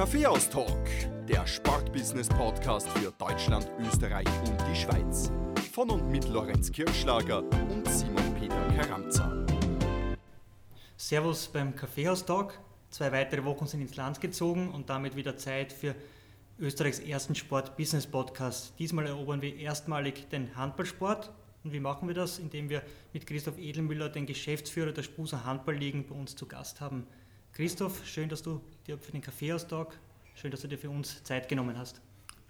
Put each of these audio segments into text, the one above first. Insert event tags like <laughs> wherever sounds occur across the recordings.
Kaffeehaus-Talk, der Sportbusiness-Podcast für Deutschland, Österreich und die Schweiz. Von und mit Lorenz Kirschlager und Simon Peter Karamza. Servus beim Kaffeehaus-Talk. Zwei weitere Wochen sind ins Land gezogen und damit wieder Zeit für Österreichs ersten Sport-Business-Podcast. Diesmal erobern wir erstmalig den Handballsport. Und wie machen wir das? Indem wir mit Christoph Edelmüller, den Geschäftsführer der Spuser Handballligen, bei uns zu Gast haben. Christoph, schön, dass du dir für den Kaffeehaustag, schön, dass du dir für uns Zeit genommen hast.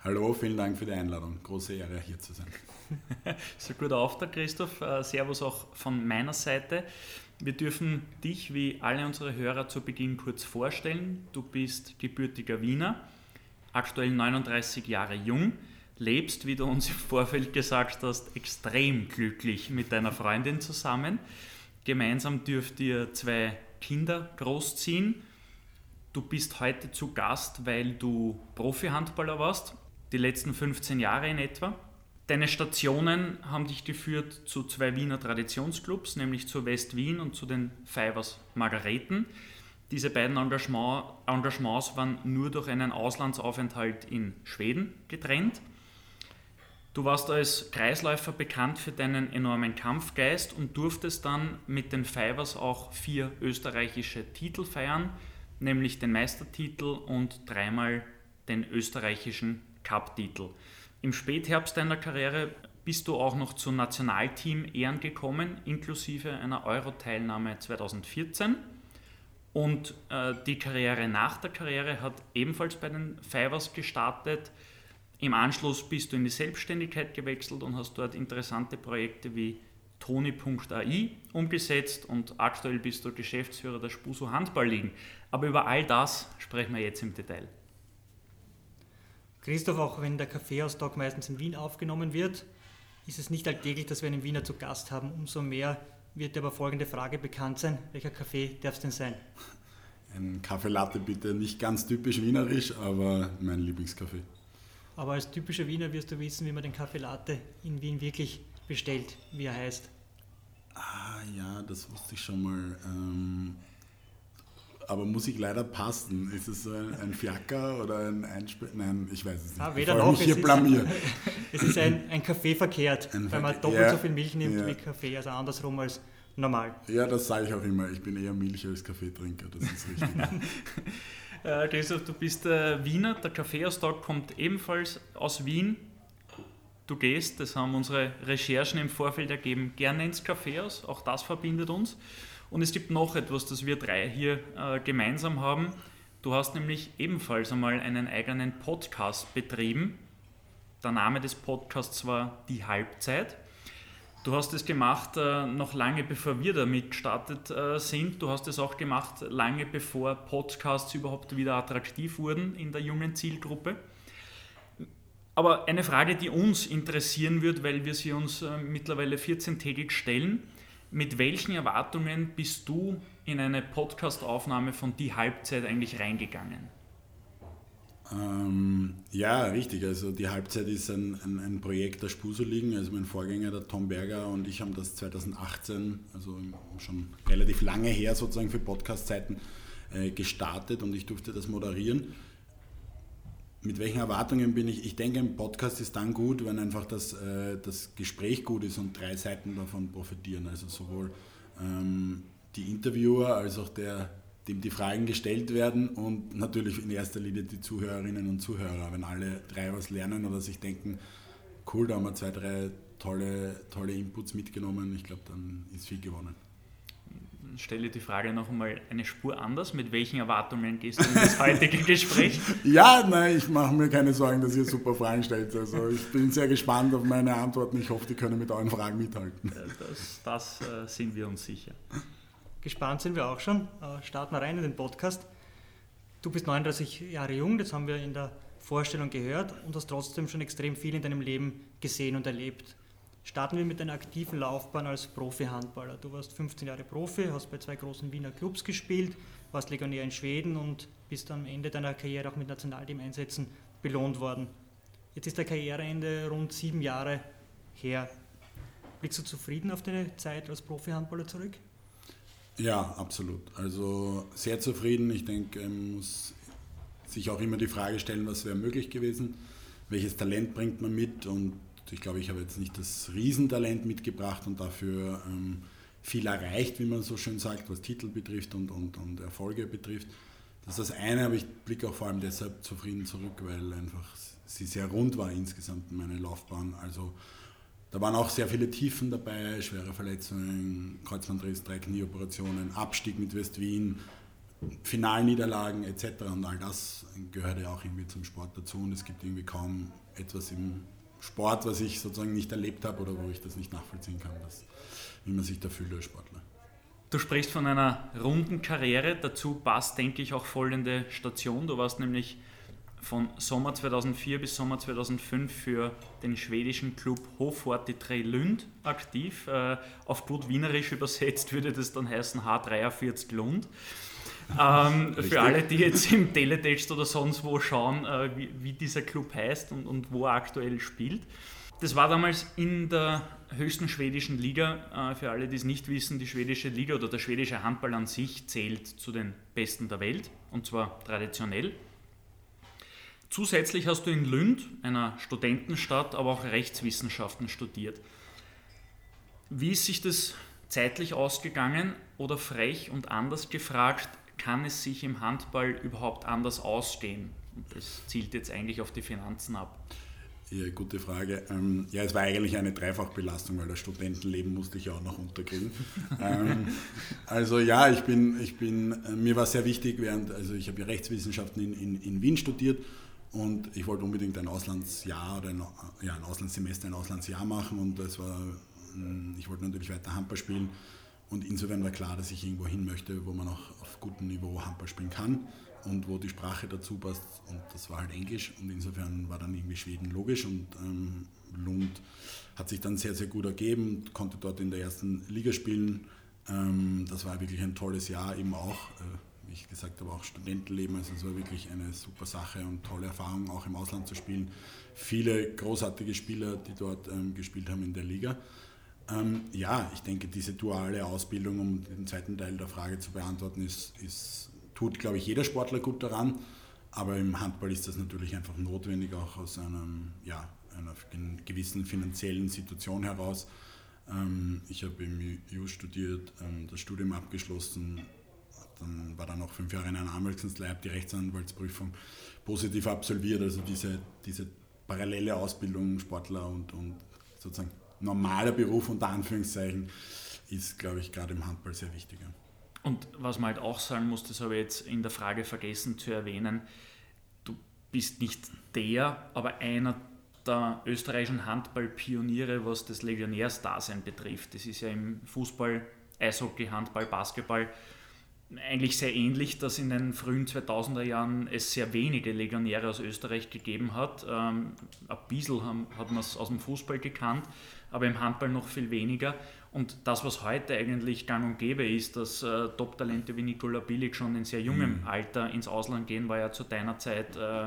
Hallo, vielen Dank für die Einladung. Große Ehre, hier zu sein. <laughs> ein guter Auftrag, Christoph. Äh, servus auch von meiner Seite. Wir dürfen dich wie alle unsere Hörer zu Beginn kurz vorstellen. Du bist gebürtiger Wiener, aktuell 39 Jahre jung, lebst, wie du uns im Vorfeld gesagt hast, extrem glücklich mit deiner Freundin zusammen. Gemeinsam dürft ihr zwei Kinder großziehen. Du bist heute zu Gast, weil du Profi-Handballer warst, die letzten 15 Jahre in etwa. Deine Stationen haben dich geführt zu zwei Wiener Traditionsclubs, nämlich zu West Wien und zu den Fivers Margareten. Diese beiden Engagement, Engagements waren nur durch einen Auslandsaufenthalt in Schweden getrennt. Du warst als Kreisläufer bekannt für deinen enormen Kampfgeist und durftest dann mit den Fivers auch vier österreichische Titel feiern, nämlich den Meistertitel und dreimal den österreichischen Cup-Titel. Im Spätherbst deiner Karriere bist du auch noch zum Nationalteam Ehren gekommen, inklusive einer Euro-Teilnahme 2014. Und äh, die Karriere nach der Karriere hat ebenfalls bei den Fivers gestartet. Im Anschluss bist du in die Selbstständigkeit gewechselt und hast dort interessante Projekte wie Toni.ai umgesetzt und aktuell bist du Geschäftsführer der Spuso Handballligen. Aber über all das sprechen wir jetzt im Detail. Christoph, auch wenn der Kaffeehaustag meistens in Wien aufgenommen wird, ist es nicht alltäglich, dass wir einen Wiener zu Gast haben. Umso mehr wird dir aber folgende Frage bekannt sein. Welcher Kaffee darf es denn sein? Ein Kaffee Latte bitte, nicht ganz typisch wienerisch, aber mein Lieblingskaffee. Aber als typischer Wiener wirst du wissen, wie man den Kaffee Latte in Wien wirklich bestellt, wie er heißt. Ah ja, das wusste ich schon mal. Ähm, aber muss ich leider passen? Ist es ein, ein Fiaker oder ein Einspät? Nein, ich weiß es nicht. Ah, weder noch. Mich hier blamier. <laughs> es ist ein, ein Kaffee verkehrt, ein weil man doppelt ja, so viel Milch nimmt ja. wie Kaffee, also andersrum als normal. Ja, das sage ich auch immer. Ich bin eher Milch als Kaffeetrinker, das ist richtig. <laughs> Äh, Christoph, du bist äh, Wiener, der Kaffeeaustag kommt ebenfalls aus Wien. Du gehst, das haben unsere Recherchen im Vorfeld ergeben, gerne ins Kaffeehaus, auch das verbindet uns. Und es gibt noch etwas, das wir drei hier äh, gemeinsam haben. Du hast nämlich ebenfalls einmal einen eigenen Podcast betrieben. Der Name des Podcasts war Die Halbzeit. Du hast es gemacht äh, noch lange bevor wir damit gestartet äh, sind. Du hast es auch gemacht lange bevor Podcasts überhaupt wieder attraktiv wurden in der jungen Zielgruppe. Aber eine Frage, die uns interessieren wird, weil wir sie uns äh, mittlerweile 14-tägig stellen. Mit welchen Erwartungen bist du in eine Podcast-Aufnahme von Die Halbzeit eigentlich reingegangen? Ähm, ja, richtig. Also die Halbzeit ist ein, ein, ein Projekt der Spuso-Ligen. Also mein Vorgänger, der Tom Berger und ich haben das 2018, also schon relativ lange her sozusagen für Podcast-Zeiten, äh, gestartet und ich durfte das moderieren. Mit welchen Erwartungen bin ich? Ich denke, ein Podcast ist dann gut, wenn einfach das, äh, das Gespräch gut ist und drei Seiten davon profitieren. Also sowohl ähm, die Interviewer als auch der, dem die Fragen gestellt werden und natürlich in erster Linie die Zuhörerinnen und Zuhörer. Wenn alle drei was lernen oder sich denken, cool, da haben wir zwei, drei tolle, tolle Inputs mitgenommen, ich glaube, dann ist viel gewonnen. Stelle die Frage noch einmal eine Spur anders. Mit welchen Erwartungen gehst du in das heutige <laughs> Gespräch? ja, nein, ich mache mir keine Sorgen, dass ihr super Fragen stellt. Also ich bin sehr gespannt auf meine Antworten. Ich hoffe, die können mit euren Fragen mithalten. Das, das äh, sind wir uns sicher. Gespannt sind wir auch schon. Äh, starten wir rein in den Podcast. Du bist 39 Jahre jung, das haben wir in der Vorstellung gehört und hast trotzdem schon extrem viel in deinem Leben gesehen und erlebt. Starten wir mit deiner aktiven Laufbahn als Profi-Handballer. Du warst 15 Jahre Profi, hast bei zwei großen Wiener Clubs gespielt, warst Legionär in Schweden und bist am Ende deiner Karriere auch mit Nationalteam-Einsätzen belohnt worden. Jetzt ist dein Karriereende rund sieben Jahre her. Blickst du zufrieden auf deine Zeit als Profi-Handballer zurück? Ja, absolut. Also sehr zufrieden. Ich denke, ich muss sich auch immer die Frage stellen, was wäre möglich gewesen, welches Talent bringt man mit und ich glaube, ich habe jetzt nicht das Riesentalent mitgebracht und dafür ähm, viel erreicht, wie man so schön sagt, was Titel betrifft und, und, und Erfolge betrifft. Das ist das eine, aber ich blicke auch vor allem deshalb zufrieden zurück, weil einfach sie sehr rund war insgesamt meine Laufbahn. Also da waren auch sehr viele Tiefen dabei, schwere Verletzungen, Kreuzbandriss, drei Knieoperationen, Abstieg mit West-Wien, Finalniederlagen etc. Und all das gehört ja auch irgendwie zum Sport dazu und es gibt irgendwie kaum etwas im Sport, was ich sozusagen nicht erlebt habe oder wo ich das nicht nachvollziehen kann, dass, wie man sich da fühlt als Sportler. Du sprichst von einer runden Karriere, dazu passt, denke ich, auch folgende Station. Du warst nämlich von Sommer 2004 bis Sommer 2005 für den schwedischen Club Hofort Lund aktiv. Äh, auf gut wienerisch übersetzt würde das dann heißen H43 Lund. Ähm, für alle, die jetzt im Teletext oder sonst wo schauen, äh, wie, wie, dieser Club heißt und, und, wo er aktuell spielt. Das war damals in der höchsten schwedischen Liga. Äh, für alle, die es nicht wissen, die schwedische Liga oder der schwedische Handball an sich zählt zu den besten der Welt und zwar traditionell. Zusätzlich hast du in Lünd, einer Studentenstadt, aber auch Rechtswissenschaften studiert. Wie ist sich das zeitlich ausgegangen oder frech und anders gefragt, kann es sich im Handball überhaupt anders ausgehen? das zielt jetzt eigentlich auf die Finanzen ab. Ja, gute Frage. Ähm, ja, es war eigentlich eine Dreifachbelastung, weil das Studentenleben musste ich auch noch unterkriegen. <laughs> ähm, also ja, ich bin, ich bin, äh, mir war sehr wichtig, während, also ich habe ja Rechtswissenschaften in, in, in Wien studiert und ich wollte unbedingt ein Auslandsjahr oder ein, ja, ein Auslandssemester, ein Auslandsjahr machen und das war, hm, ich wollte natürlich weiter Handball spielen und insofern war klar, dass ich irgendwo hin möchte, wo man auch auf gutem Niveau Handball spielen kann und wo die Sprache dazu passt und das war halt Englisch und insofern war dann irgendwie Schweden logisch und ähm, Lund hat sich dann sehr, sehr gut ergeben, konnte dort in der ersten Liga spielen. Ähm, das war wirklich ein tolles Jahr eben auch. Äh, wie ich gesagt habe, auch Studentenleben. Also es war wirklich eine super Sache und tolle Erfahrung, auch im Ausland zu spielen. Viele großartige Spieler, die dort ähm, gespielt haben in der Liga. Ähm, ja, ich denke, diese duale Ausbildung, um den zweiten Teil der Frage zu beantworten, ist, ist, tut, glaube ich, jeder Sportler gut daran. Aber im Handball ist das natürlich einfach notwendig, auch aus einem, ja, einer gewissen finanziellen Situation heraus. Ähm, ich habe im EU studiert, ähm, das Studium abgeschlossen, dann war dann noch fünf Jahre in einer Anwaltskanzlei, habe die Rechtsanwaltsprüfung positiv absolviert. Also diese, diese parallele Ausbildung Sportler und, und sozusagen normaler Beruf unter Anführungszeichen ist, glaube ich, gerade im Handball sehr wichtig. Und was man halt auch sagen muss, das habe ich jetzt in der Frage vergessen zu erwähnen, du bist nicht der, aber einer der österreichischen Handballpioniere, was das Legionärsdasein betrifft. Das ist ja im Fußball, Eishockey, Handball, Basketball eigentlich sehr ähnlich, dass in den frühen 2000er Jahren es sehr wenige Legionäre aus Österreich gegeben hat. Ähm, ein bisschen haben, hat man es aus dem Fußball gekannt, aber im Handball noch viel weniger. Und das, was heute eigentlich gang und gäbe ist, dass äh, Top-Talente wie Nikola Bilic schon in sehr jungem mhm. Alter ins Ausland gehen, war ja zu deiner Zeit äh,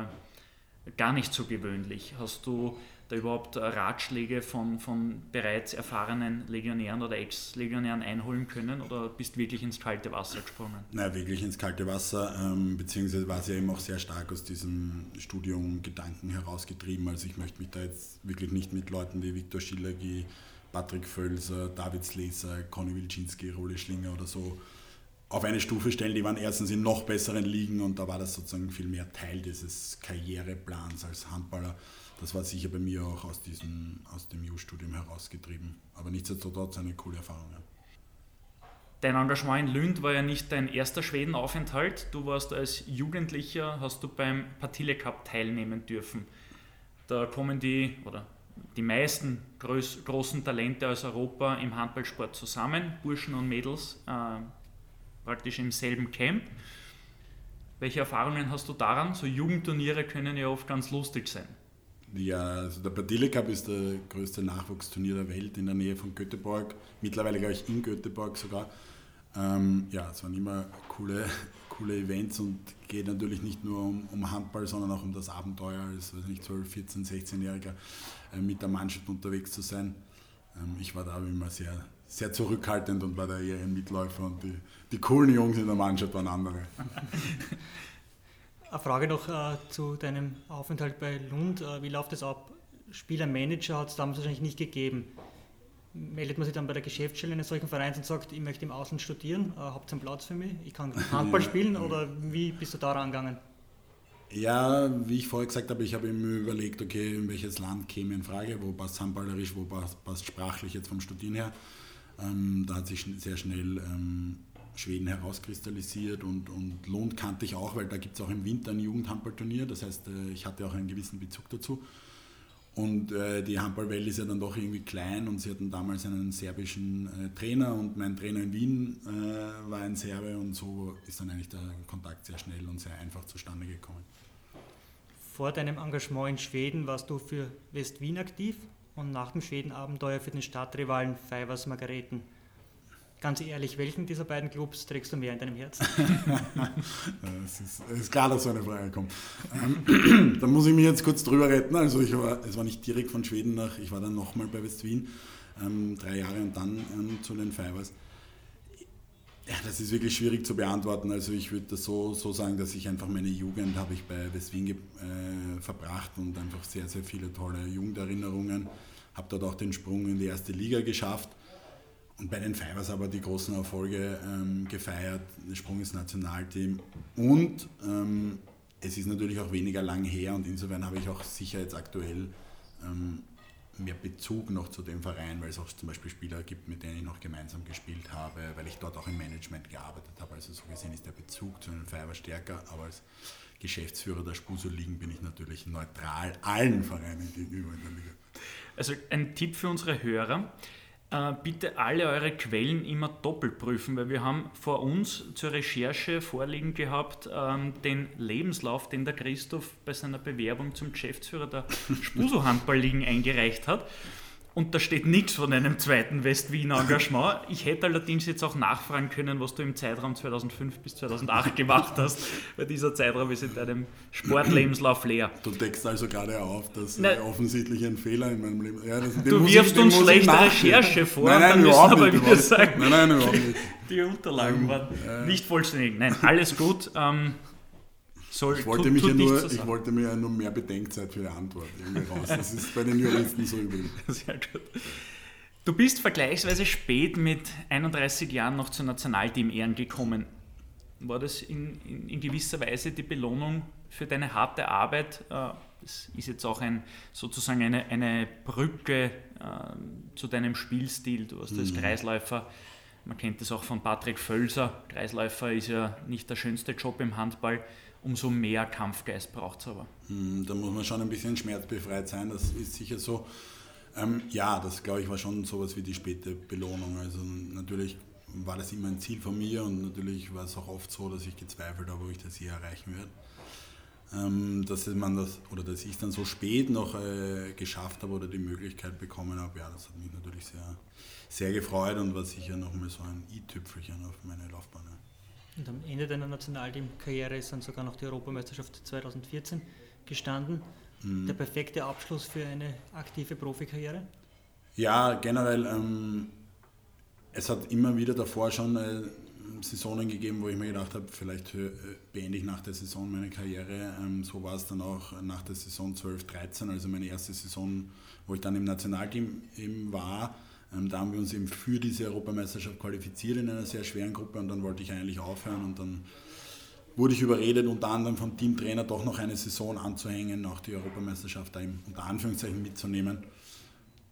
gar nicht so gewöhnlich. Hast du da überhaupt äh, Ratschläge von, von bereits erfahrenen Legionären oder Ex-Legionären einholen können oder bist wirklich ins kalte Wasser gesprungen? Nein, wirklich ins kalte Wasser, ähm, beziehungsweise war es ja eben auch sehr stark aus diesem Studium Gedanken herausgetrieben. Also ich möchte mich da jetzt wirklich nicht mit Leuten wie Viktor Schillergi, Patrick Völser, David Sleser, Conny Wilczynski, Role Schlinger oder so auf eine Stufe stellen. Die waren erstens in noch besseren Ligen und da war das sozusagen viel mehr Teil dieses Karriereplans als Handballer das war sicher bei mir auch aus, diesem, aus dem EU-Studium herausgetrieben. Aber nichtsdestotrotz eine coole Erfahrung. Ja. Dein Engagement in Lünd war ja nicht dein erster Schwedenaufenthalt. Du warst als Jugendlicher, hast du beim Partille Cup teilnehmen dürfen. Da kommen die, oder die meisten groß, großen Talente aus Europa im Handballsport zusammen, Burschen und Mädels, äh, praktisch im selben Camp. Welche Erfahrungen hast du daran? So Jugendturniere können ja oft ganz lustig sein. Ja, also der Padille Cup ist der größte Nachwuchsturnier der Welt in der Nähe von Göteborg. Mittlerweile, glaube ich, in Göteborg sogar. Ähm, ja, es waren immer coole, <laughs> coole Events und geht natürlich nicht nur um, um Handball, sondern auch um das Abenteuer als weiß nicht, 12, 14, 16-Jähriger äh, mit der Mannschaft unterwegs zu sein. Ähm, ich war da immer sehr, sehr zurückhaltend und war da eher ein Mitläufer und die, die coolen Jungs in der Mannschaft waren andere. Eine Frage noch äh, zu deinem Aufenthalt bei Lund. Äh, wie läuft das ab? Spieler, Manager hat es damals wahrscheinlich nicht gegeben. Meldet man sich dann bei der Geschäftsstelle eines solchen Vereins und sagt, ich möchte im Ausland studieren, äh, habt ihr einen Platz für mich? Ich kann <laughs> Handball spielen oder wie bist du da rangegangen? Ja, wie ich vorher gesagt habe, ich habe mir überlegt, okay, in welches Land käme in Frage, wo passt handballerisch, wo passt, passt sprachlich jetzt vom Studieren her. Ähm, da hat sich sehr schnell ähm, Schweden herauskristallisiert und, und Lund kannte ich auch, weil da gibt es auch im Winter ein Jugendhandballturnier, das heißt, äh, ich hatte auch einen gewissen Bezug dazu. Und äh, die Handballwelt ist ja dann doch irgendwie klein und sie hatten damals einen serbischen äh, Trainer und mein Trainer in Wien war ein Serbe und so ist dann eigentlich der Kontakt sehr schnell und sehr einfach zustande gekommen. Vor deinem Engagement in Schweden warst du für West-Wien aktiv und nach dem Schweden-Abenteuer für den Stadtrivalen Fivers Margareten. Ganz ehrlich, welchen dieser beiden Clubs trägst du mehr in deinem Herzen? <laughs> es, ist, ist klar, dass so eine Frage kommt. Ähm, <clears throat> da muss ich mich jetzt kurz drüber retten. Also ich war, es war nicht direkt von Schweden nach, ich war dann nochmal bei West-Wien, ähm, drei Jahre und dann ähm, zu den Fivers. Ja, das ist wirklich schwierig zu beantworten. Also ich würde das so, so sagen, dass ich einfach meine Jugend habe ich bei West-Wien äh, verbracht und einfach sehr, sehr viele tolle Jugenderinnerungen. Habe dort auch den Sprung in die erste Liga geschafft und bei den Fivers aber die großen Erfolge ähm, gefeiert, Sprung ins Nationalteam und ähm, es ist natürlich auch weniger lang her und insofern habe ich auch sicher jetzt aktuell ähm, mehr Bezug noch zu dem Verein, weil es auch zum Beispiel Spieler gibt, mit denen ich noch gemeinsam gespielt habe, weil ich dort auch im Management gearbeitet habe. Also so gesehen ist der Bezug zu den Fivers stärker, aber als Geschäftsführer der Spuso Ligen bin ich natürlich neutral allen Vereinen gegenüber in der Liga. Also ein Tipp für unsere Hörer bitte alle eure Quellen immer doppelt prüfen, weil wir haben vor uns zur Recherche vorliegen gehabt ähm, den Lebenslauf, den der Christoph bei seiner Bewerbung zum Geschäftsführer der <laughs> Spuso Handballligen eingereicht hat. Und da steht nichts von einem zweiten West-Wiener Engagement. Ich hätte allerdings jetzt auch nachfragen können, was du im Zeitraum 2005 bis 2008 <laughs> gemacht hast, weil dieser Zeitraum ist in deinem Sportlebenslauf leer. Du deckst also gerade auf, dass äh, offensichtlich ein Fehler in meinem Leben ja, das, Du wirfst ich, uns schlechte Recherche vor, nein, nein, dann müssen aber nicht, wir sagen, nein, nein, überhaupt nicht. die Unterlagen waren äh, nicht vollständig. Nein, alles gut. Ähm, soll, ich, wollte mich ja nur, ich wollte mir ja nur mehr Bedenkzeit für die Antwort irgendwie raus. Das ist bei den Juristen so üblich. <laughs> Sehr gut. Du bist vergleichsweise spät mit 31 Jahren noch zur Nationalteam-Ehren gekommen. War das in, in, in, gewisser Weise die Belohnung für deine harte Arbeit? Äh, das ist jetzt auch ein, sozusagen eine, eine Brücke äh, zu deinem Spielstil. Du hast als mhm. Kreisläufer, man kennt das auch von Patrick Völser, Kreisläufer ist ja nicht der schönste Job im Handball umso mehr Kampfgeist braucht es aber. Hm, da muss man schon ein bisschen schmerzbefreit sein, das ist sicher so. Ähm, ja, das glaube ich war schon sowas wie die späte Belohnung. Also natürlich war das immer ein Ziel von mir und natürlich war es auch oft so, dass ich gezweifelt habe, ob ich das je erreichen werde. Ähm, dass man das oder dass ich dann so spät noch äh, geschafft habe oder die Möglichkeit bekommen habe, ja, das hat mich natürlich sehr, sehr gefreut und war sicher nochmal so ein i-Tüpfelchen auf meine Laufbahn. Und am Ende deiner Nationalteam-Karriere ist dann sogar noch die Europameisterschaft 2014 gestanden. Mhm. Der perfekte Abschluss für eine aktive Profikarriere? Ja, generell. Ähm, es hat immer wieder davor schon äh, Saisonen gegeben, wo ich mir gedacht habe, vielleicht äh, beende ich nach der Saison meine Karriere. Ähm, so war es dann auch nach der Saison 12-13, also meine erste Saison, wo ich dann im Nationalteam eben war. Ähm, da haben wir uns eben für diese Europameisterschaft qualifiziert in einer sehr schweren Gruppe und dann wollte ich eigentlich aufhören und dann wurde ich überredet, unter anderem vom Teamtrainer doch noch eine Saison anzuhängen, auch die Europameisterschaft da unter Anführungszeichen mitzunehmen.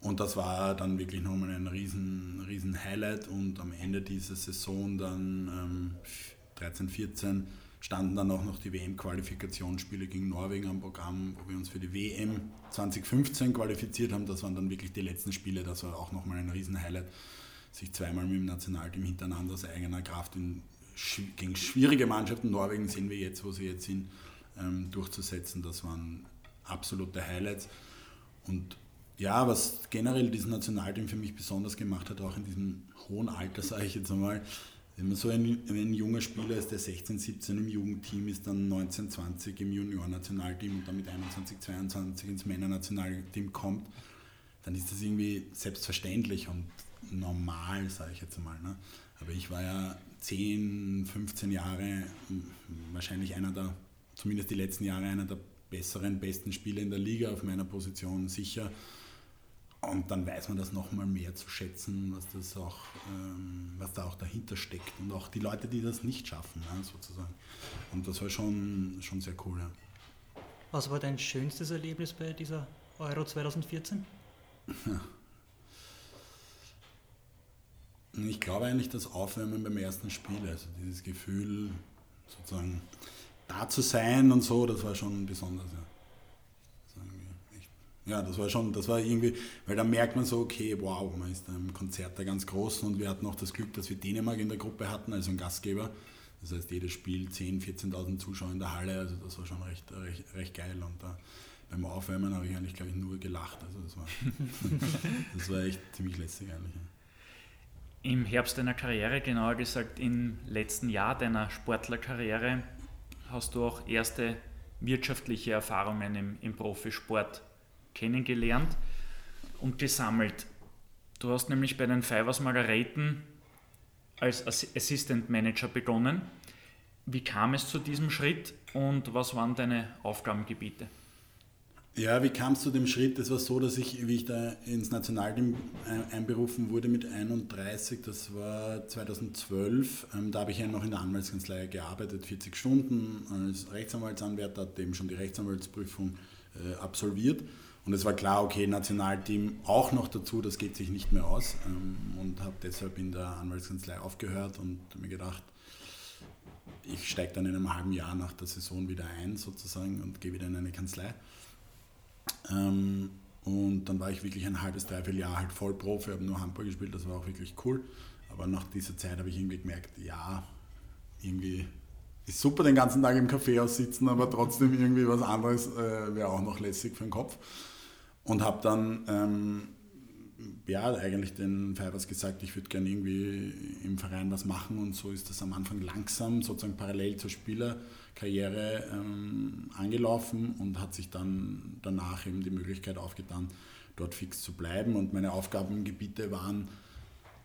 Und das war dann wirklich nochmal ein riesen, riesen Highlight und am Ende dieser Saison dann ähm, 13, 14 standen dann auch noch die WM-Qualifikationsspiele gegen Norwegen am Programm, wo wir uns für die WM 2015 qualifiziert haben. Das waren dann wirklich die letzten Spiele. Das war auch nochmal ein Riesen-Highlight, sich zweimal mit dem Nationalteam hintereinander aus eigener Kraft in, gegen schwierige Mannschaften, Norwegen sehen wir jetzt, wo sie jetzt sind, ähm, durchzusetzen. Das waren absolute Highlights. Und ja, was generell dieses Nationalteam für mich besonders gemacht hat, auch in diesem hohen Alter, <laughs> sage ich jetzt einmal, wenn man so ein, ein junger Spieler ist, der 16, 17 im Jugendteam ist, dann 19, 20 im Junior-Nationalteam und dann mit 21, 22 ins Männer-Nationalteam kommt, dann ist das irgendwie selbstverständlich und normal, sage ich jetzt mal. Ne? Aber ich war ja 10, 15 Jahre wahrscheinlich einer der zumindest die letzten Jahre einer der besseren, besten Spieler in der Liga auf meiner Position sicher. Und dann weiß man das nochmal mehr zu schätzen, was, das auch, ähm, was da auch dahinter steckt. Und auch die Leute, die das nicht schaffen, ja, sozusagen. Und das war schon, schon sehr cool. Ja. Was war dein schönstes Erlebnis bei dieser Euro 2014? <laughs> Ich glaube eigentlich das Aufwärmen beim ersten Spiel, also dieses Gefühl, sozusagen da zu sein und so, das war schon besonders. Ja. Ja, das war schon, das war irgendwie, weil da merkt man so, okay, wow, man ist im Konzert der ganz Großen und wir hatten auch das Glück, dass wir Dänemark in der Gruppe hatten, also ein Gastgeber. Das heißt, jedes Spiel 10.000, 14.000 Zuschauer in der Halle, also das war schon recht, recht, recht geil. Und da, beim Aufwärmen habe ich eigentlich, glaube ich, nur gelacht. Also das war, <laughs> das war echt ziemlich lässig eigentlich. Im Herbst deiner Karriere, genauer gesagt im letzten Jahr deiner Sportlerkarriere, hast du auch erste wirtschaftliche Erfahrungen im, im Profisport kennengelernt und gesammelt. Du hast nämlich bei den Fivers Margareten als Assistant Manager begonnen. Wie kam es zu diesem Schritt und was waren deine Aufgabengebiete? Ja, wie kam es zu dem Schritt? Es war so, dass ich, wie ich da ins Nationalteam einberufen wurde mit 31, das war 2012, ähm, da habe ich ja noch in der Anwaltskanzlei gearbeitet, 40 Stunden als Rechtsanwaltsanwärter, hatte eben schon die Rechtsanwaltsprüfung äh, absolviert und es war klar, okay, Nationalteam auch noch dazu, das geht sich nicht mehr aus. Ähm, und habe deshalb in der Anwaltskanzlei aufgehört und mir gedacht, ich steige dann in einem halben Jahr nach der Saison wieder ein sozusagen und gehe wieder in eine Kanzlei. Ähm, und dann war ich wirklich ein halbes, dreiviertel Jahr halt Vollprofi, habe nur Handball gespielt, das war auch wirklich cool. Aber nach dieser Zeit habe ich irgendwie gemerkt, ja, irgendwie ist super den ganzen Tag im Café aussitzen, aber trotzdem irgendwie was anderes äh, wäre auch noch lässig für den Kopf. Und habe dann ähm, ja, eigentlich den Fibers gesagt, ich würde gerne irgendwie im Verein was machen und so ist das am Anfang langsam, sozusagen parallel zur Spielerkarriere ähm, angelaufen und hat sich dann danach eben die Möglichkeit aufgetan, dort fix zu bleiben und meine Aufgabengebiete waren,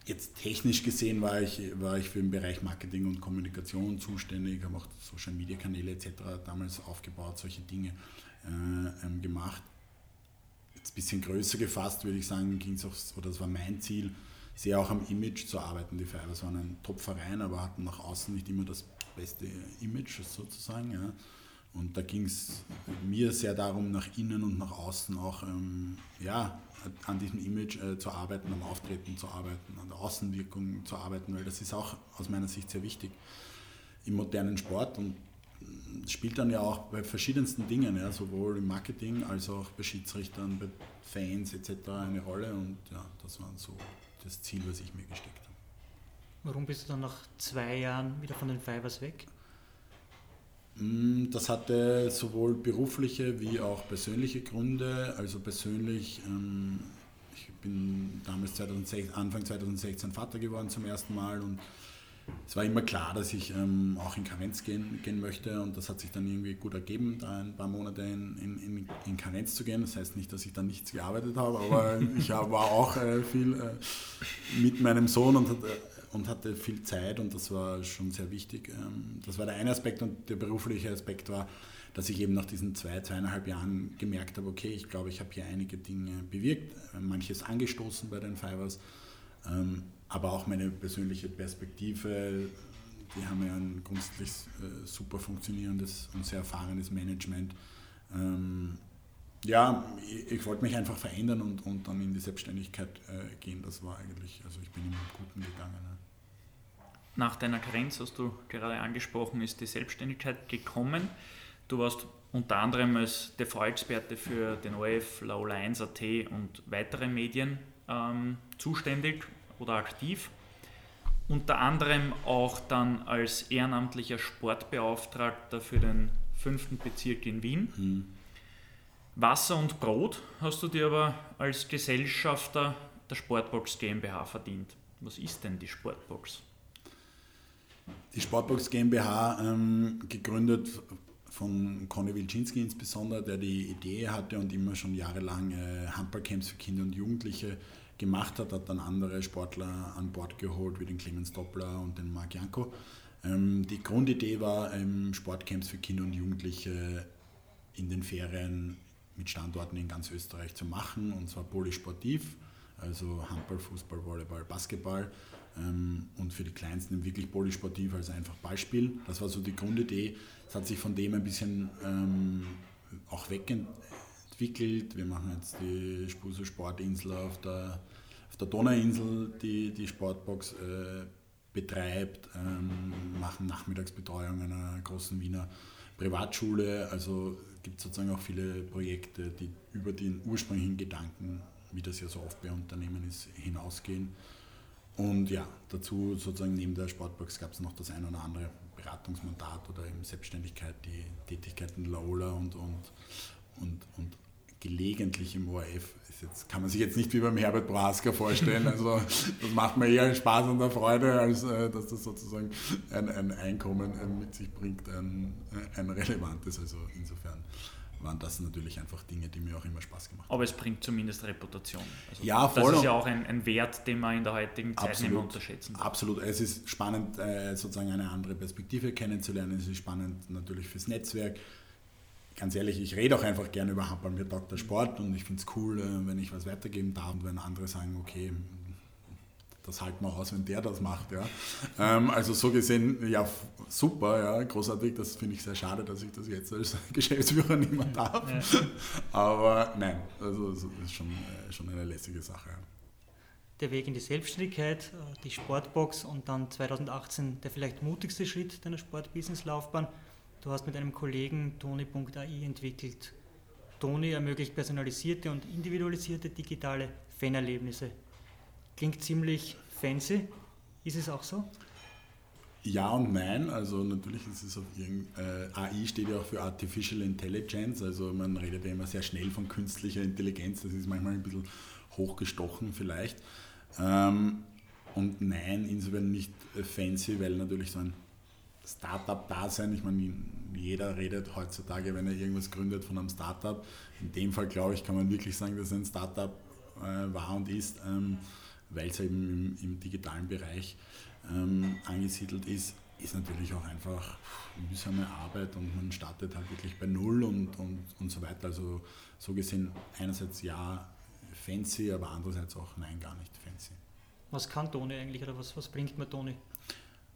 jetzt technisch gesehen war ich, war ich für den Bereich Marketing und Kommunikation zuständig, habe auch Social Media Kanäle etc. damals aufgebaut, solche Dinge äh, ähm, gemacht bisschen größer gefasst, würde ich sagen, ging es auch, oder das war mein Ziel, sehr auch am Image zu arbeiten. Die Fibers waren ein Top-Verein, aber hatten nach außen nicht immer das beste Image sozusagen. Ja. Und da ging es mir sehr darum, nach innen und nach außen auch ähm, ja, an diesem Image äh, zu arbeiten, am Auftreten zu arbeiten, an der Außenwirkung zu arbeiten, weil das ist auch aus meiner Sicht sehr wichtig im modernen Sport. Und spielt dann ja auch bei verschiedensten Dingen, ja, sowohl im Marketing als auch bei Schiedsrichtern, bei Fans etc. eine Rolle und ja, das war so das Ziel, was ich mir gesteckt habe. Warum bist du dann nach zwei Jahren wieder von den Fibers weg? Mm, das hatte sowohl berufliche wie auch persönliche Gründe. Also persönlich, ähm, ich bin damals 2006, Anfang 2016 Vater geworden zum ersten Mal und es war immer klar, dass ich ähm, auch in Karenz gehen, gehen möchte und das hat sich dann irgendwie gut ergeben, da ein paar Monate in, in, in Karenz zu gehen. Das heißt nicht, dass ich dann nichts gearbeitet habe, aber <laughs> ich war auch äh, viel äh, mit meinem Sohn und, hatte, und hatte viel Zeit und das war schon sehr wichtig. Ähm, das war der eine Aspekt und der berufliche Aspekt war, dass ich eben nach diesen zwei, zweieinhalb Jahren gemerkt habe, okay, ich glaube, ich habe hier einige Dinge bewirkt, manches angestoßen bei den Fivers. Ähm, aber auch meine persönliche Perspektive. Die haben ja ein grundsätzlich äh, super funktionierendes und sehr erfahrenes Management. Ähm, ja, ich, wollte mich einfach verändern und, und dann in die Selbstständigkeit äh, gehen. Das war eigentlich, also ich bin im Guten gegangen. Nach deiner Grenze, hast du gerade angesprochen, ist die Selbstständigkeit gekommen. Du warst unter anderem als TV-Experte für den ORF, Laola 1 AT und weitere Medien ähm, zuständig oder aktiv. Unter anderem auch dann als ehrenamtlicher Sportbeauftragter für den fünften Bezirk in Wien. Mhm. Wasser und Brot hast du dir aber als Gesellschafter der Sportbox GmbH verdient. Was ist denn die Sportbox? Die Sportbox GmbH, ähm, gegründet von Conny Wilczynski insbesondere, der die Idee hatte und immer schon jahrelang äh, Handballcamps für Kinder und Jugendliche gemacht hat, hat dann andere Sportler an Bord geholt, wie den Clemens Doppler und den Marc Janko. Ähm, die Grundidee war, ähm, Sportcamps für Kinder und Jugendliche in den Ferien mit Standorten in ganz Österreich zu machen, und zwar polysportiv, also Handball, Fußball, Volleyball, Basketball ähm, und für die Kleinsten wirklich polysportiv, also einfach Ballspiel. Das war so die Grundidee. Es hat sich von dem ein bisschen ähm, auch wegentwickelt. Wir machen jetzt die Spuse Sportinsel auf der, auf der Donauinsel, die die Sportbox äh, betreibt, ähm, machen Nachmittagsbetreuung einer großen Wiener Privatschule. Also gibt es sozusagen auch viele Projekte, die über den ursprünglichen Gedanken, wie das ja so oft bei Unternehmen ist, hinausgehen. Und ja, dazu sozusagen neben der Sportbox gab es noch das ein oder andere Beratungsmandat oder eben Selbstständigkeit, die Tätigkeiten Lola und, und, und, und gelegentlich im ORF. Jetzt, kann man sich jetzt nicht wie beim Herbert Prohaska vorstellen. Also das macht mir eher Spaß und Freude, als äh, dass das sozusagen ein, ein Einkommen äh, mit sich bringt, ein, ein relevantes. Also insofern waren das natürlich einfach Dinge, die mir auch immer Spaß gemacht haben. Aber es bringt zumindest Reputation. Also ja, voll. Das ist ja auch ein, ein, Wert, den man in der heutigen Zeit absolut, nicht mehr unterschätzen darf. Absolut. Es ist spannend, äh, sozusagen eine andere Perspektive kennenzulernen. Es ist spannend natürlich fürs Netzwerk. Ganz ehrlich, ich rede auch einfach gerne über Handball. Mir taugt der Sport und ich finde es cool, äh, wenn ich was weitergeben darf und wenn andere sagen, okay, das halten wir aus, wenn der das macht. Ja. Ähm, also so gesehen, ja, super, ja, großartig. Das finde ich sehr schade, dass ich das jetzt als <laughs> Geschäftsführer nicht mehr darf. Ja. Aber nein, also das ist schon, äh, schon eine lässige Sache. Der Weg in die Selbstständigkeit, äh, die Sportbox und dann 2018 der vielleicht mutigste Schritt deiner Sportbusiness-Laufbahn. Du hast mit einem Kollegen Toni.ai entwickelt. Toni ermöglicht personalisierte und individualisierte digitale Fanerlebnisse. Klingt ziemlich fancy. Ist es auch so? Ja und nein. Also natürlich ist es auf irgend, äh, AI steht ja auch für Artificial Intelligence. Also man redet ja immer sehr schnell von künstlicher Intelligenz. Das ist manchmal ein bisschen hochgestochen vielleicht. Ähm, und nein, insofern nicht fancy, weil natürlich so ein Startup-Dasein, ich meine, jeder redet heutzutage, wenn er irgendwas gründet, von einem Startup. In dem Fall, glaube ich, kann man wirklich sagen, dass es ein Startup äh, war und ist. Ähm, weil es eben im, im, digitalen Bereich ähm, angesiedelt ist, ist natürlich auch einfach mühsame Arbeit und man startet halt wirklich bei Null und, und, und so weiter. Also so gesehen einerseits ja fancy, aber andererseits auch nein, gar nicht fancy. Was kann Toni eigentlich oder was, was bringt mir Toni?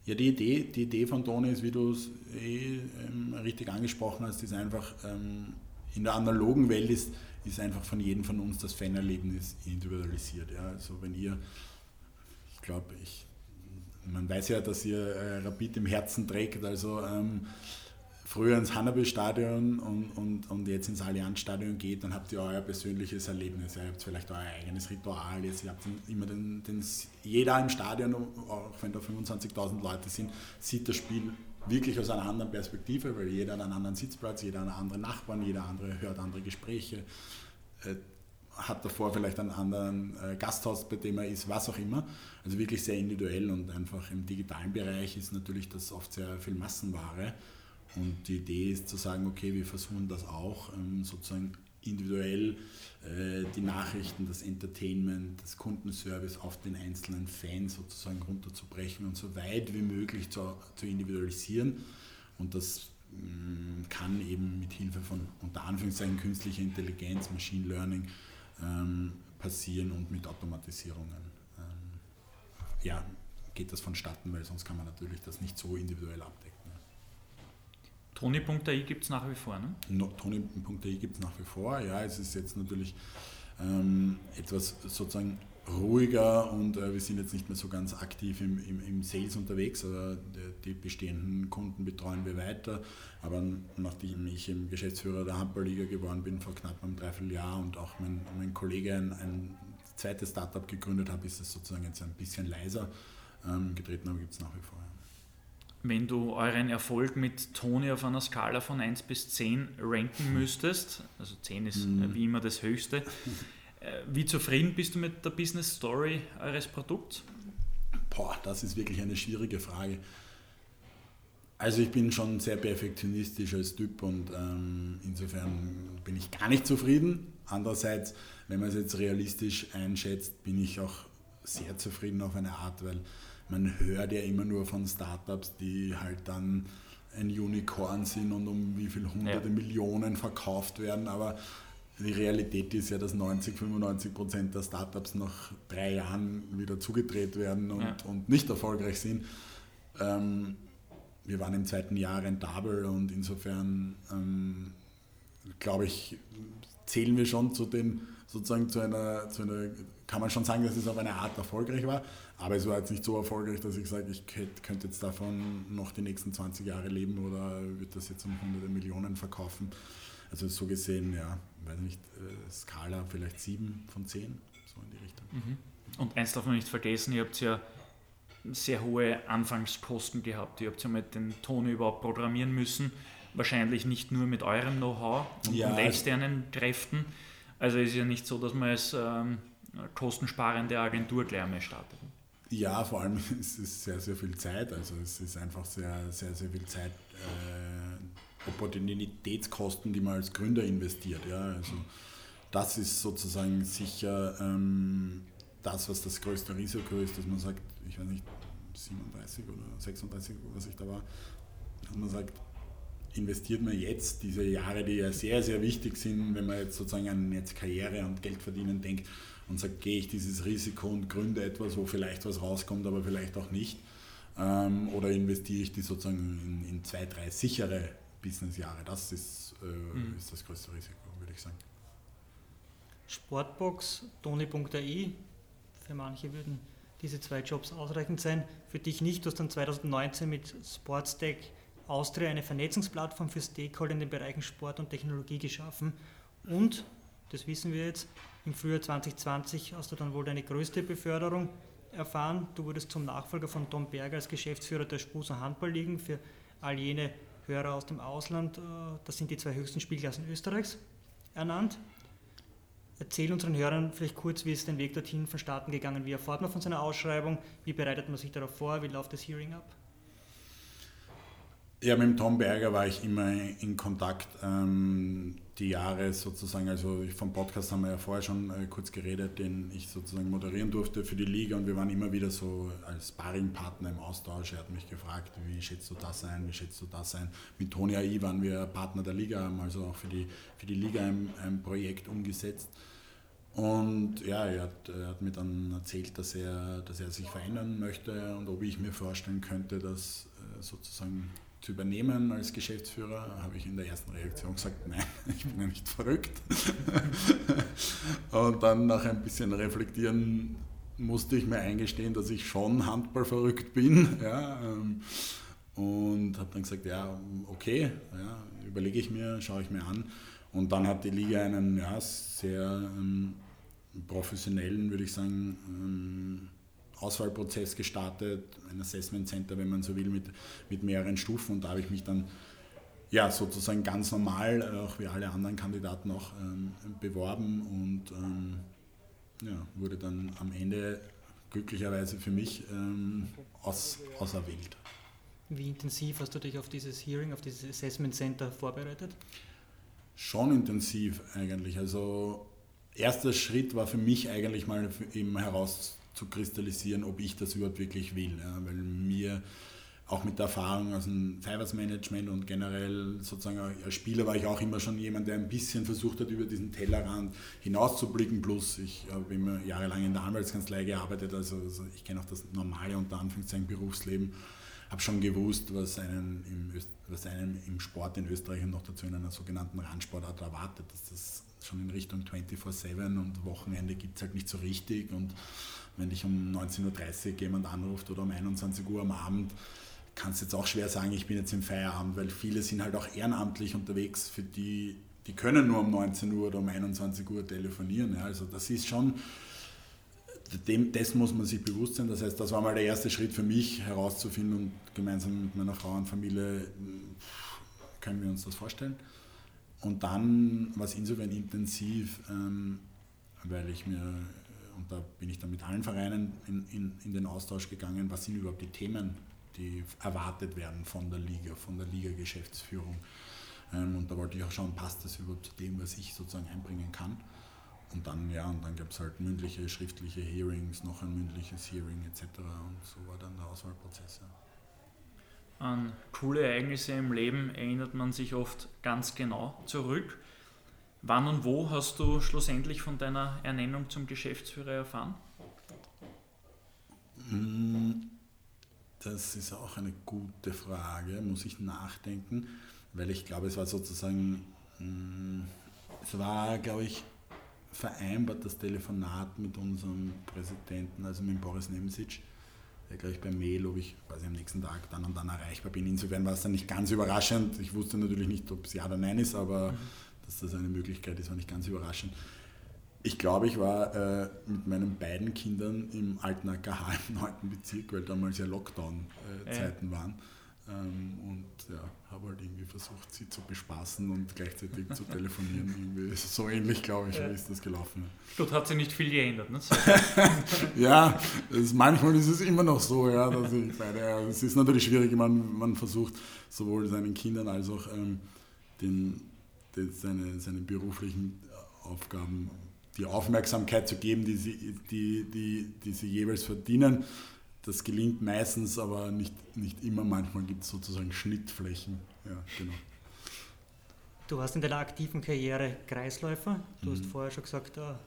Ja, die Idee, die Idee von Toni ist, wie du es eh ähm, richtig angesprochen hast, ist einfach ähm, in der analogen Welt ist ist einfach von jedem von uns das Fanerlebnis individualisiert. Ja. Also wenn ihr, ich glaube, ich, man weiß ja, dass ihr äh, Rapid im Herzen trägt, also ähm, früher ins Hannibal-Stadion und, und, und jetzt ins Allianz-Stadion geht, dann habt ihr euer persönliches Erlebnis. Ihr habt vielleicht euer eigenes Ritual. Jetzt, ihr habt immer den, den, jeder im Stadion, auch wenn da 25.000 Leute sind, sieht das Spiel wirklich aus einer anderen Perspektive, weil jeder hat einen anderen Sitzplatz, jeder hat einen anderen Nachbarn, jeder andere hört andere Gespräche, äh, hat davor vielleicht einen anderen äh, Gasthaus, bei dem er ist, was auch immer. Also wirklich sehr individuell und einfach im digitalen Bereich ist natürlich das oft sehr viel Massenware. Und die Idee ist zu sagen, okay, wir versuchen das auch ähm, sozusagen individuell äh, die Nachrichten, das Entertainment, das Kundenservice auf den einzelnen Fan sozusagen runterzubrechen und so weit wie möglich zu, zu individualisieren. Und das mm, kann eben mit Hilfe von unter Anführungszeichen künstlicher Intelligenz, Machine Learning ähm, passieren und mit Automatisierungen. Ähm, ja, geht das vonstatten, weil sonst kann man natürlich das nicht so individuell abdecken. Toni.ai gibt es nach wie vor, ne? No, Toni.ai gibt es nach wie vor, ja. Es ist jetzt natürlich ähm, etwas sozusagen ruhiger und äh, wir sind jetzt nicht mehr so ganz aktiv im, im, im Sales unterwegs. Also die, die, bestehenden Kunden betreuen wir weiter. Aber nachdem ich im Geschäftsführer der Handballliga geworden bin vor knapp einem Dreivierteljahr und auch mein, mein Kollege ein, ein zweites Startup gegründet hat, ist es sozusagen jetzt ein bisschen leiser ähm, getreten, aber gibt es nach wie vor. Wenn du euren Erfolg mit Toni auf einer Skala von 1 bis 10 ranken müsstest, also 10 ist mhm. wie immer das Höchste, äh, wie zufrieden bist du mit der Business Story eures Produkts? Boah, das ist wirklich eine schwierige Frage. Also ich bin schon sehr perfektionistisch als Typ und ähm, insofern bin ich gar nicht zufrieden. Andererseits, wenn man es jetzt realistisch einschätzt, bin ich auch sehr zufrieden auf eine Art, weil man hört ja immer nur von Startups, die halt dann ein Unicorn sind und um wie viele hunderte ja. Millionen verkauft werden, aber die Realität ist ja, dass 90, 95 Prozent der Startups nach drei Jahren wieder zugedreht werden und, ja. und nicht erfolgreich sind. Ähm, wir waren im zweiten Jahr rentabel und insofern ähm, glaube ich, zählen wir schon zu den sozusagen zu einer, zu einer, kann man schon sagen, dass es auf eine Art erfolgreich war, aber es war jetzt nicht so erfolgreich, dass ich sage, ich könnte jetzt davon noch die nächsten 20 Jahre leben oder würde das jetzt um hunderte Millionen verkaufen. Also so gesehen, ja, weiß nicht, äh, Skala vielleicht 7 von 10, so in die Richtung. Mhm. Und eins darf man nicht vergessen, ihr habt ja sehr hohe Anfangskosten gehabt. Ihr habt ja mit den Tone überhaupt programmieren müssen. Wahrscheinlich nicht nur mit eurem Know-how und, ja, und externen Kräften. Also ist ja nicht so, dass man als ähm, kostensparende Agentur gleich einmal startet. Ja, vor allem <laughs> ist es sehr, sehr viel Zeit. Also es ist einfach sehr, sehr, sehr viel Zeit, äh, Opportunitätskosten, die man als Gründer investiert. Ja, also das ist sozusagen sicher ähm, das, was das größte Risiko ist, dass man sagt, ich weiß nicht, 37 oder 36, was ich da war, dass man sagt, investiert man jetzt diese Jahre, die ja sehr, sehr wichtig sind, wenn man jetzt sozusagen an jetzt Karriere und Geld verdienen denkt und sagt, gehe ich dieses Risiko und gründe etwas, wo vielleicht was rauskommt, aber vielleicht auch nicht. Ähm, oder investiere ich die sozusagen in, in zwei, drei sichere Businessjahre? Das ist, äh, mhm. ist das größte Risiko, würde ich sagen. Sportbox, toni.ai, für manche würden diese zwei Jobs ausreichend sein. Für dich nicht, du hast dann 2019 mit Sportstack Austria eine Vernetzungsplattform für Stakeholder in den Bereichen Sport und Technologie geschaffen. Und, das wissen wir jetzt, im Frühjahr 2020 hast du dann wohl deine größte Beförderung erfahren. Du wurdest zum Nachfolger von Tom Berger als Geschäftsführer der Spuser Handballligen für all jene Hörer aus dem Ausland. Äh, das sind die zwei höchsten Spielklassen Österreichs ernannt. Erzähl unseren Hörern vielleicht kurz, wie ist den Weg dorthin vonstatten gegangen? Wie erfahrt man von seiner Ausschreibung? Wie bereitet man sich darauf vor? Wie läuft das Hearing ab? Ja, mit dem Tom Berger war ich immer in Kontakt. Ähm, die Jahre sozusagen, also vom Podcast haben wir ja vorher schon äh, kurz geredet, den ich sozusagen moderieren durfte für die Liga und wir waren immer wieder so als Sparringpartner im Austausch. Er hat mich gefragt, wie schätzt du das ein, wie schätzt du das ein. Mit Toni AI waren wir Partner der Liga, haben also auch für die, für die Liga ein, ein Projekt umgesetzt. Und ja, er hat, er hat, mir dann erzählt, dass er, dass er sich verändern möchte und ob ich mir vorstellen könnte, das äh, sozusagen zu übernehmen als Geschäftsführer, habe ich in der ersten Reaktion gesagt, nein, <laughs> ich bin ja nicht verrückt. und dann nach ein bisschen reflektieren musste ich mir eingestehen, dass ich schon Handball verrückt bin. <laughs> Ja, ähm, und habe dann gesagt, ja, okay, ja, überlege ich mir, schaue ich mir an. Und dann hat die Liga einen ja, sehr ähm, professionellen, würde ich sagen, ähm, Auswahlprozess gestartet, ein Assessment Center, wenn man so will, mit, mit mehreren Stufen. Und da habe ich mich dann ja, sozusagen ganz normal, auch wie alle anderen Kandidaten auch ähm, beworben und ähm, ja, wurde dann am Ende glücklicherweise für mich ähm, aus, auserwählt. Wie intensiv hast du dich auf dieses Hearing, auf dieses Assessment Center vorbereitet? Schon intensiv eigentlich. Also erster Schritt war für mich eigentlich mal eben herauszukristallisieren, ob ich das überhaupt wirklich will. Ja, weil mir auch mit der Erfahrung aus dem Fivers Management und generell sozusagen als Spieler war ich auch immer schon jemand, der ein bisschen versucht hat, über diesen Tellerrand hinauszublicken. Plus ich habe immer jahrelang in der Anwaltskanzlei gearbeitet, also, also ich kenne auch das normale unter Anführungszeichen Berufsleben habe schon gewusst, was einen, im, was einen im Sport in Österreich und noch dazu in einer sogenannten Randsportart erwartet. Dass das schon in Richtung 24-7 und Wochenende gibt es halt nicht so richtig. Und wenn dich um 19.30 Uhr jemand anruft oder um 21 Uhr am Abend, kannst du jetzt auch schwer sagen, ich bin jetzt im Feierabend, weil viele sind halt auch ehrenamtlich unterwegs, für die, die können nur um 19 Uhr oder um 21 Uhr telefonieren. Ja. Also das ist schon dem, dessen muss man sich bewusst sein. Das heißt, das war mal der erste Schritt für mich herauszufinden und gemeinsam mit meiner Frau und Familie können wir uns das vorstellen. Und dann war es insofern intensiv, ähm, weil ich mir, und da bin ich dann mit allen Vereinen in, in, in den Austausch gegangen, was sind überhaupt die Themen, die erwartet werden von der Liga, von der Liga-Geschäftsführung. Ähm, und da wollte ich auch schauen, passt das überhaupt zu dem, was ich sozusagen einbringen kann. und dann, ja, und dann gab es halt mündliche, schriftliche Hearings, noch ein mündliches Hearing etc. Und so war dann der Auswahlprozess. Ja. An coole Ereignisse im Leben erinnert man sich oft ganz genau zurück. Wann und wo hast du schlussendlich von deiner Ernennung zum Geschäftsführer erfahren? Hm, das ist auch eine gute Frage, muss ich nachdenken, weil ich glaube, es war sozusagen, hm, es war, glaube ich, vereinbart das Telefonat mit unserem Präsidenten, also mit Boris Nemsic, der gleich per Mail, ob ich quasi am nächsten Tag dann und dann erreichbar bin. Insofern war es dann nicht ganz überraschend. Ich wusste natürlich nicht, ob es Ja oder Nein ist, aber mhm. Dass das eine Möglichkeit ist, war nicht ganz überraschend. Ich glaube, ich war äh, mit meinen beiden Kindern im alten AKH im 9. Bezirk, weil damals ja Lockdown-Zeiten äh, ja. waren. Ähm, und ja, habe halt irgendwie versucht, sie zu bespaßen und gleichzeitig zu <laughs> telefonieren. Irgendwie so ähnlich, glaube ich, ja. ist das gelaufen. Dort hat sich nicht viel geändert, ne? <laughs> ja, es, manchmal ist es immer noch so, ja, dass ich beide, es ist natürlich schwierig, man, man versucht sowohl seinen Kindern als auch ähm, den, seine, seine beruflichen Aufgaben die Aufmerksamkeit zu geben, die sie, die, die, die sie jeweils verdienen das gelingt meistens, aber nicht, nicht immer. Manchmal gibt es sozusagen Schnittflächen. Ja, genau. Du warst in deiner aktiven Karriere Kreisläufer. Du mhm. hast vorher schon gesagt, da,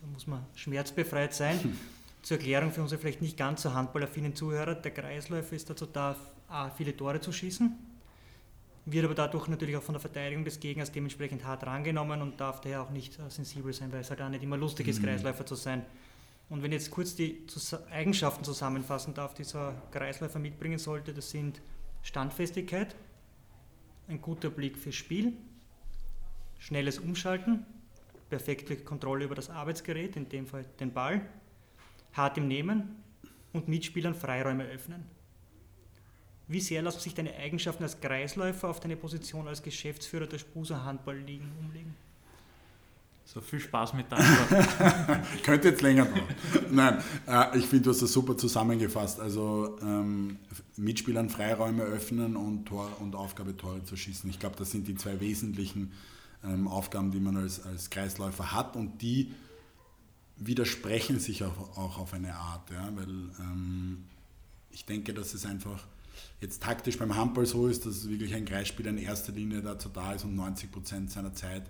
da, muss man schmerzbefreit sein. <laughs> Zur Erklärung für unsere vielleicht nicht ganz so handballaffinen Zuhörer, der Kreisläufer ist dazu da, viele Tore zu schießen, wird aber dadurch natürlich auch von der Verteidigung des Gegners dementsprechend hart rangenommen und darf daher auch nicht äh, sensibel sein, weil es halt auch nicht immer lustig ist, mhm. Kreisläufer zu sein. Und wenn ich jetzt kurz die Eigenschaften zusammenfassen darf, die so ein Kreisläufer mitbringen sollte, das sind Standfestigkeit, ein guter Blick fürs Spiel, schnelles Umschalten, perfekte Kontrolle über das Arbeitsgerät, in dem Fall den Ball, hart im Nehmen und Mitspielern Freiräume öffnen. Wie sehr lassen sich deine Eigenschaften als Kreisläufer auf deine Position als Geschäftsführer der Spuser Handball liegen umlegen? So viel Spaß mit der Antwort. <laughs> Könnte jetzt länger dauern. Nein, äh, ich finde, du hast das super zusammengefasst. Also ähm, Mitspielern Freiräume öffnen und, Tor, und Aufgabe Tore zu schießen. Ich glaube, das sind die zwei wesentlichen ähm, Aufgaben, die man als, als Kreisläufer hat und die widersprechen sich auch, auch auf eine Art. Ja? Weil ähm, ich denke, dass es einfach jetzt taktisch beim Handball so ist, dass wirklich ein Kreisspieler in erster Linie dazu da ist und 90 Prozent seiner Zeit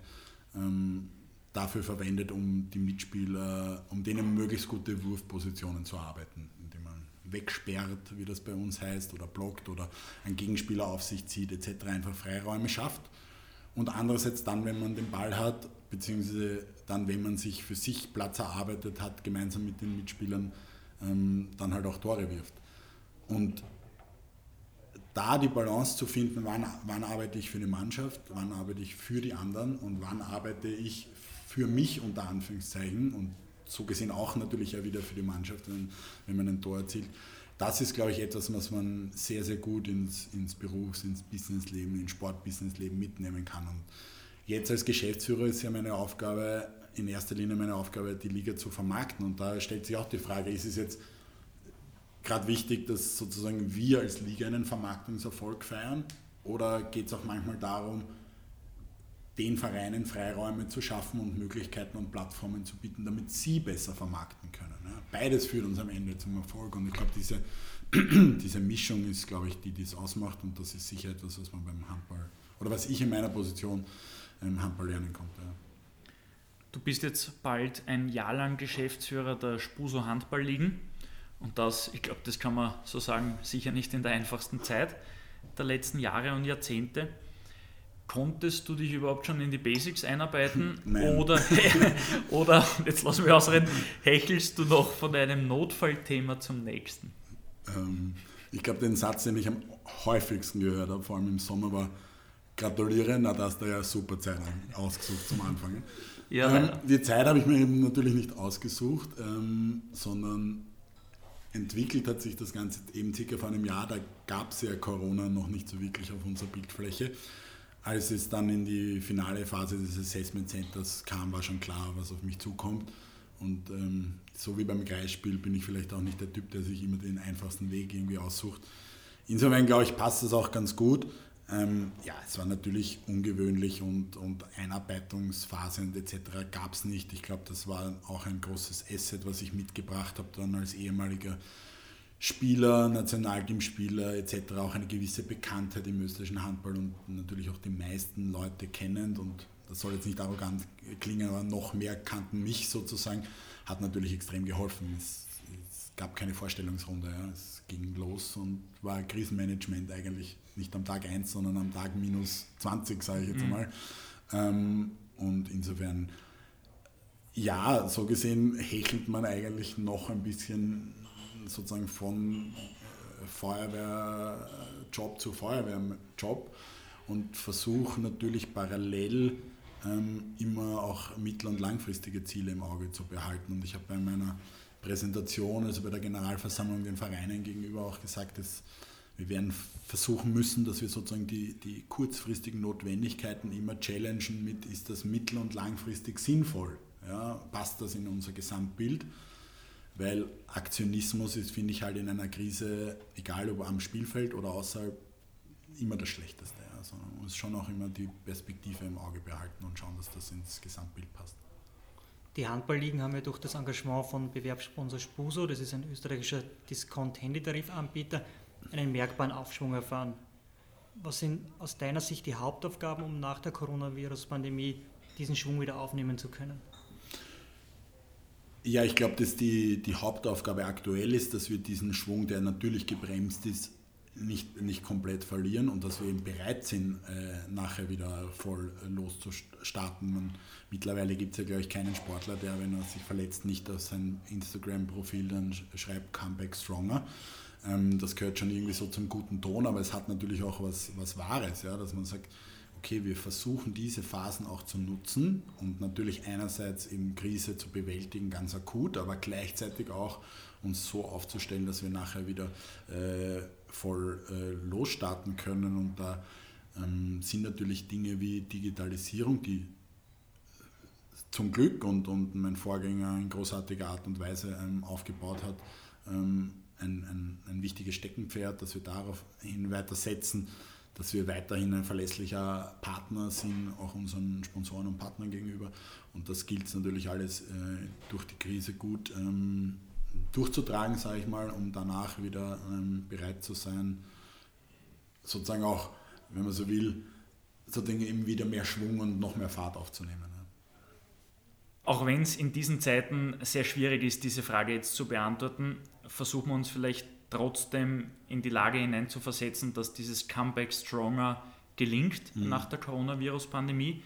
ähm, dafür verwendet, um die Mitspieler, um denen möglichst gute Wurfpositionen zu arbeiten, indem man wegsperrt, wie das bei uns heißt, oder blockt oder einen Gegenspieler auf sich zieht etc. einfach Freiräume schafft. Und andererseits dann, wenn man den Ball hat, beziehungsweise dann, wenn man sich für sich Platz erarbeitet hat, gemeinsam mit den Mitspielern, ähm, dann halt auch Tore wirft. Und da die Balance zu finden, wann, wann arbeite ich für die Mannschaft, wann arbeite ich für die anderen und wann arbeite ich für mich unter Anführungszeichen und so gesehen auch natürlich ja wieder für die Mannschaft, wenn, wenn man ein Tor erzielt. Das ist, glaube ich, etwas, was man sehr, sehr gut ins, ins Berufs-, ins Businessleben, ins Sportbusinessleben mitnehmen kann. Und jetzt als Geschäftsführer ist ja meine Aufgabe, in erster Linie meine Aufgabe, die Liga zu vermarkten. Und da stellt sich auch die Frage, ist es jetzt gerade wichtig, dass sozusagen wir als Liga einen Vermarktungserfolg feiern? Oder geht es auch manchmal darum, den Vereinen Freiräume zu schaffen und Möglichkeiten und Plattformen zu bieten, damit sie besser vermarkten können. Beides führt uns am Ende zum Erfolg und ich glaube, diese, <clears throat> diese Mischung ist, glaube ich, die, die es ausmacht und das ist sicher etwas, was man beim Handball oder was ich in meiner Position im Handball lernen konnte. Du bist jetzt bald ein Jahr lang Geschäftsführer der Spuso Handballligen und das, ich glaube, das kann man so sagen, sicher nicht in der einfachsten Zeit der letzten Jahre und Jahrzehnte. Konntest du dich überhaupt schon in die Basics einarbeiten? <laughs> Nein. Oder, <laughs> oder, jetzt lass mich ausreden, hechelst du noch von einem Notfallthema zum nächsten? Ähm, ich glaube, den Satz, den ich am häufigsten gehört habe, vor allem im Sommer, war: Gratuliere, na, da hast du ja super Zeit ausgesucht zum Anfang. Ja, ähm, die Zeit habe ich mir eben natürlich nicht ausgesucht, ähm, sondern entwickelt hat sich das Ganze eben circa vor einem Jahr. Da gab es ja Corona noch nicht so wirklich auf unserer Bildfläche als es dann in die finale Phase des Assessment Centers kam, war schon klar, was auf mich zukommt. Und ähm, so wie beim Kreisspiel bin ich vielleicht auch nicht der Typ, der sich immer den einfachsten Weg irgendwie aussucht. Insofern glaube ich, passt das auch ganz gut. Ähm, ja, es war natürlich ungewöhnlich und, und Einarbeitungsphasen etc. gab es nicht. Ich glaube, das war auch ein großes Asset, was ich mitgebracht habe, dann als ehemaliger Spieler, Nationalteamspieler etc. auch eine gewisse Bekanntheit im österreichischen Handball und natürlich auch die meisten Leute kennend und das soll jetzt nicht arrogant klingen, aber noch mehr kannten mich sozusagen, hat natürlich extrem geholfen. Es, es gab keine Vorstellungsrunde, ja. es ging los und war Krisenmanagement eigentlich nicht am Tag 1, sondern am Tag minus 20, sage ich jetzt mhm. einmal. Ähm, und insofern, ja, so gesehen hechelt man eigentlich noch ein bisschen sozusagen von äh, Feuerwehrjob zu Feuerwehrjob und versuche natürlich parallel ähm, immer auch mittel- und langfristige Ziele im Auge zu behalten. Und ich habe bei meiner Präsentation, also bei der Generalversammlung den Vereinen gegenüber auch gesagt, dass wir werden versuchen müssen, dass wir sozusagen die, die kurzfristigen Notwendigkeiten immer challengen mit, ist das mittel- und langfristig sinnvoll? Ja, passt das in unser Gesamtbild? Weil Aktionismus ist, finde ich, halt in einer Krise, egal ob am Spielfeld oder außerhalb, immer das Schlechteste. Also man muss schon auch immer die Perspektive im Auge behalten und schauen, dass das ins Gesamtbild passt. Die Handballligen haben ja durch das Engagement von Bewerbssponsor Spuso, das ist ein österreichischer Discount-Handytarifanbieter, einen merkbaren Aufschwung erfahren. Was sind aus deiner Sicht die Hauptaufgaben, um nach der Coronavirus-Pandemie diesen Schwung wieder aufnehmen zu können? Ja, ich glaube, dass die, die Hauptaufgabe aktuell ist, dass wir diesen Schwung, der natürlich gebremst ist, nicht, nicht komplett verlieren und dass wir eben bereit sind, äh, nachher wieder voll loszustarten. Man, mittlerweile gibt es ja, glaube ich, keinen Sportler, der, wenn er sich verletzt, nicht auf sein Instagram-Profil dann schreibt Comeback Stronger. Ähm, das gehört schon irgendwie so zum guten Ton, aber es hat natürlich auch was, was Wahres, ja, dass man sagt, okay, wir versuchen diese Phasen auch zu nutzen und natürlich einerseits in Krise zu bewältigen, ganz akut, aber gleichzeitig auch uns so aufzustellen, dass wir nachher wieder äh, voll äh, losstarten können. Und da ähm, sind natürlich Dinge wie Digitalisierung, die zum Glück und, und mein Vorgänger in großartiger Art und Weise ähm, aufgebaut hat, ähm, ein, ein, ein wichtiges Steckenpferd, dass wir darauf hin weiter setzen, dass wir weiterhin ein verlässlicher Partner sind, auch unseren Sponsoren und Partnern gegenüber. Und das gilt natürlich alles äh, durch die Krise gut ähm, durchzutragen, sage ich mal, um danach wieder ähm, bereit zu sein, sozusagen auch, wenn man so will, sozusagen eben wieder mehr Schwung und noch mehr Fahrt aufzunehmen. Auch wenn es in diesen Zeiten sehr schwierig ist, diese Frage jetzt zu beantworten, versuchen wir uns vielleicht trotzdem in die Lage hineinzuversetzen, dass dieses Comeback Stronger gelingt mhm. nach der Coronavirus-Pandemie.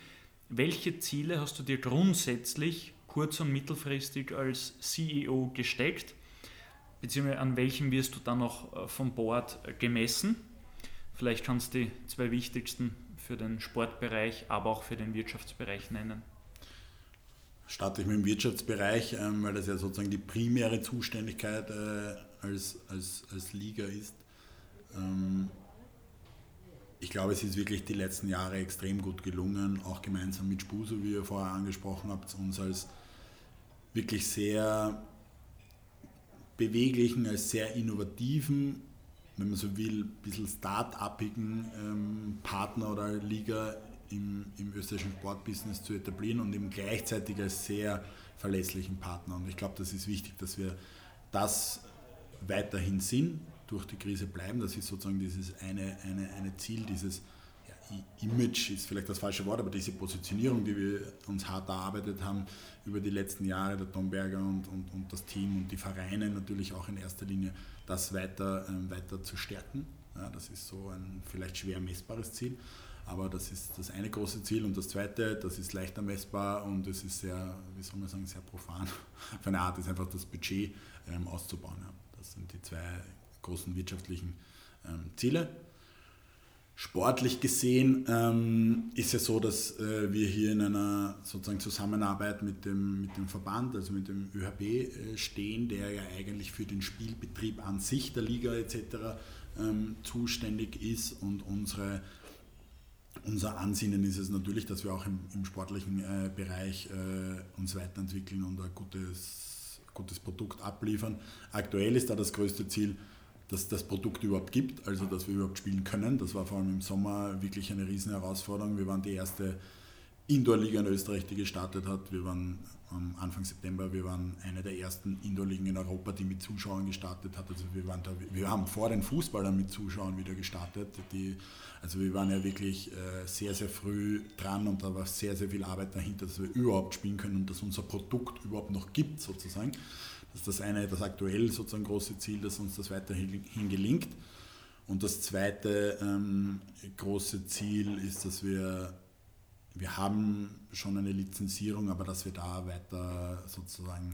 Welche Ziele hast du dir grundsätzlich kurz- und mittelfristig als CEO gesteckt? Beziehungsweise an welchem wirst du dann noch äh, vom Board äh, gemessen? Vielleicht kannst du die zwei wichtigsten für den Sportbereich, aber auch für den Wirtschaftsbereich nennen. Starte ich mit dem Wirtschaftsbereich, ähm, weil das ja sozusagen die primäre Zuständigkeit äh, als, als, als Liga ist. Ähm, ich glaube, es ist wirklich die letzten Jahre extrem gut gelungen, auch gemeinsam mit Spuso, wie ihr vorher angesprochen habt, uns als wirklich sehr beweglichen, als sehr innovativen, wenn man so will, ein bisschen start-upigen ähm, Partner oder Liga im, im österreichischen Sportbusiness zu etablieren und eben gleichzeitig als sehr verlässlichen Partner. Und ich glaube, das ist wichtig, dass wir das weiterhin sind, durch die Krise bleiben. Das ist sozusagen dieses eine, eine, eine Ziel, dieses Image ist vielleicht das falsche Wort, aber diese Positionierung, die wir uns hart erarbeitet haben über die letzten Jahre, der Tom Berger und, und, und das Team und die Vereine natürlich auch in erster Linie, das weiter, ähm, weiter zu stärken. Ja, das ist so ein vielleicht schwer messbares Ziel, aber das ist das eine große Ziel. Und das zweite, das ist leichter messbar und es ist sehr, wie soll man sagen, sehr profan. <laughs> Auf eine Art ist einfach das Budget ähm, auszubauen. Ja. Das sind die zwei großen wirtschaftlichen ähm, Ziele. Sportlich gesehen ähm, ist es so, dass äh, wir hier in einer sozusagen Zusammenarbeit mit dem, mit dem Verband, also mit dem ÖHB äh, stehen, der ja eigentlich für den Spielbetrieb an sich der Liga etc. Ähm, zuständig ist und unsere, unser Ansinnen ist es natürlich, dass wir auch im, im sportlichen äh, Bereich äh, uns weiterentwickeln und ein gutes, gutes Produkt abliefern. Aktuell ist da das größte Ziel, dass das Produkt überhaupt gibt, also dass wir überhaupt spielen können. Das war vor allem im Sommer wirklich eine riesen Herausforderung. Wir waren die erste Indoor-Liga in Österreich, die gestartet hat. Wir waren am Anfang September, wir waren eine der ersten Indoor-Ligen in Europa, die mit Zuschauern gestartet hat. Also wir, waren da, wir haben vor den Fußballern mit Zuschauern wieder gestartet. Die, also wir waren ja wirklich äh, sehr, sehr früh dran und da war sehr, sehr viel Arbeit dahinter, dass wir überhaupt spielen können und dass unser Produkt überhaupt noch gibt sozusagen. Das ist das eine, das aktuell sozusagen große Ziel, dass uns das weiterhin gelingt. Und das zweite ähm, große Ziel ist, dass wir wir haben schon eine Lizenzierung, aber dass wir da weiter sozusagen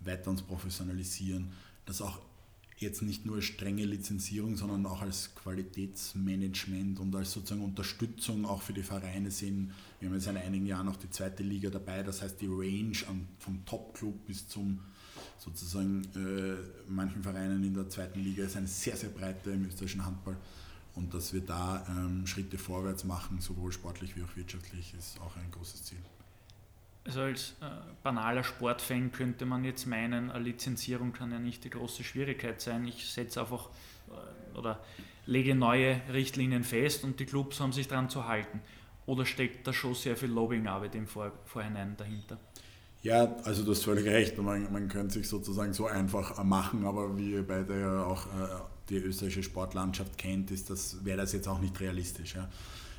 weiter uns professionalisieren, dass auch jetzt nicht nur strenge Lizenzierung, sondern auch als Qualitätsmanagement und als sozusagen Unterstützung auch für die Vereine sehen. Wir haben jetzt in einigen Jahren noch die zweite Liga dabei, das heißt die Range vom Top-Club bis zum sozusagen äh, manchen Vereinen in der zweiten Liga ist eine sehr, sehr breite im österreichischen Handball. Und dass wir da ähm, Schritte vorwärts machen, sowohl sportlich wie auch wirtschaftlich, ist auch ein großes Ziel. Also als äh, banaler Sportfan könnte man jetzt meinen, eine Lizenzierung kann ja nicht die große Schwierigkeit sein. Ich setze einfach äh, oder lege neue Richtlinien fest und die Clubs haben sich daran zu halten. Oder steckt da schon sehr viel Lobbyingarbeit im Vor Vorhinein dahinter? Ja, also du hast völlig recht. Man, man könnte sich sozusagen so einfach machen, aber wie ihr beide ja auch äh, die österreichische Sportlandschaft kennt, ist das, wäre das jetzt auch nicht realistisch. Ja.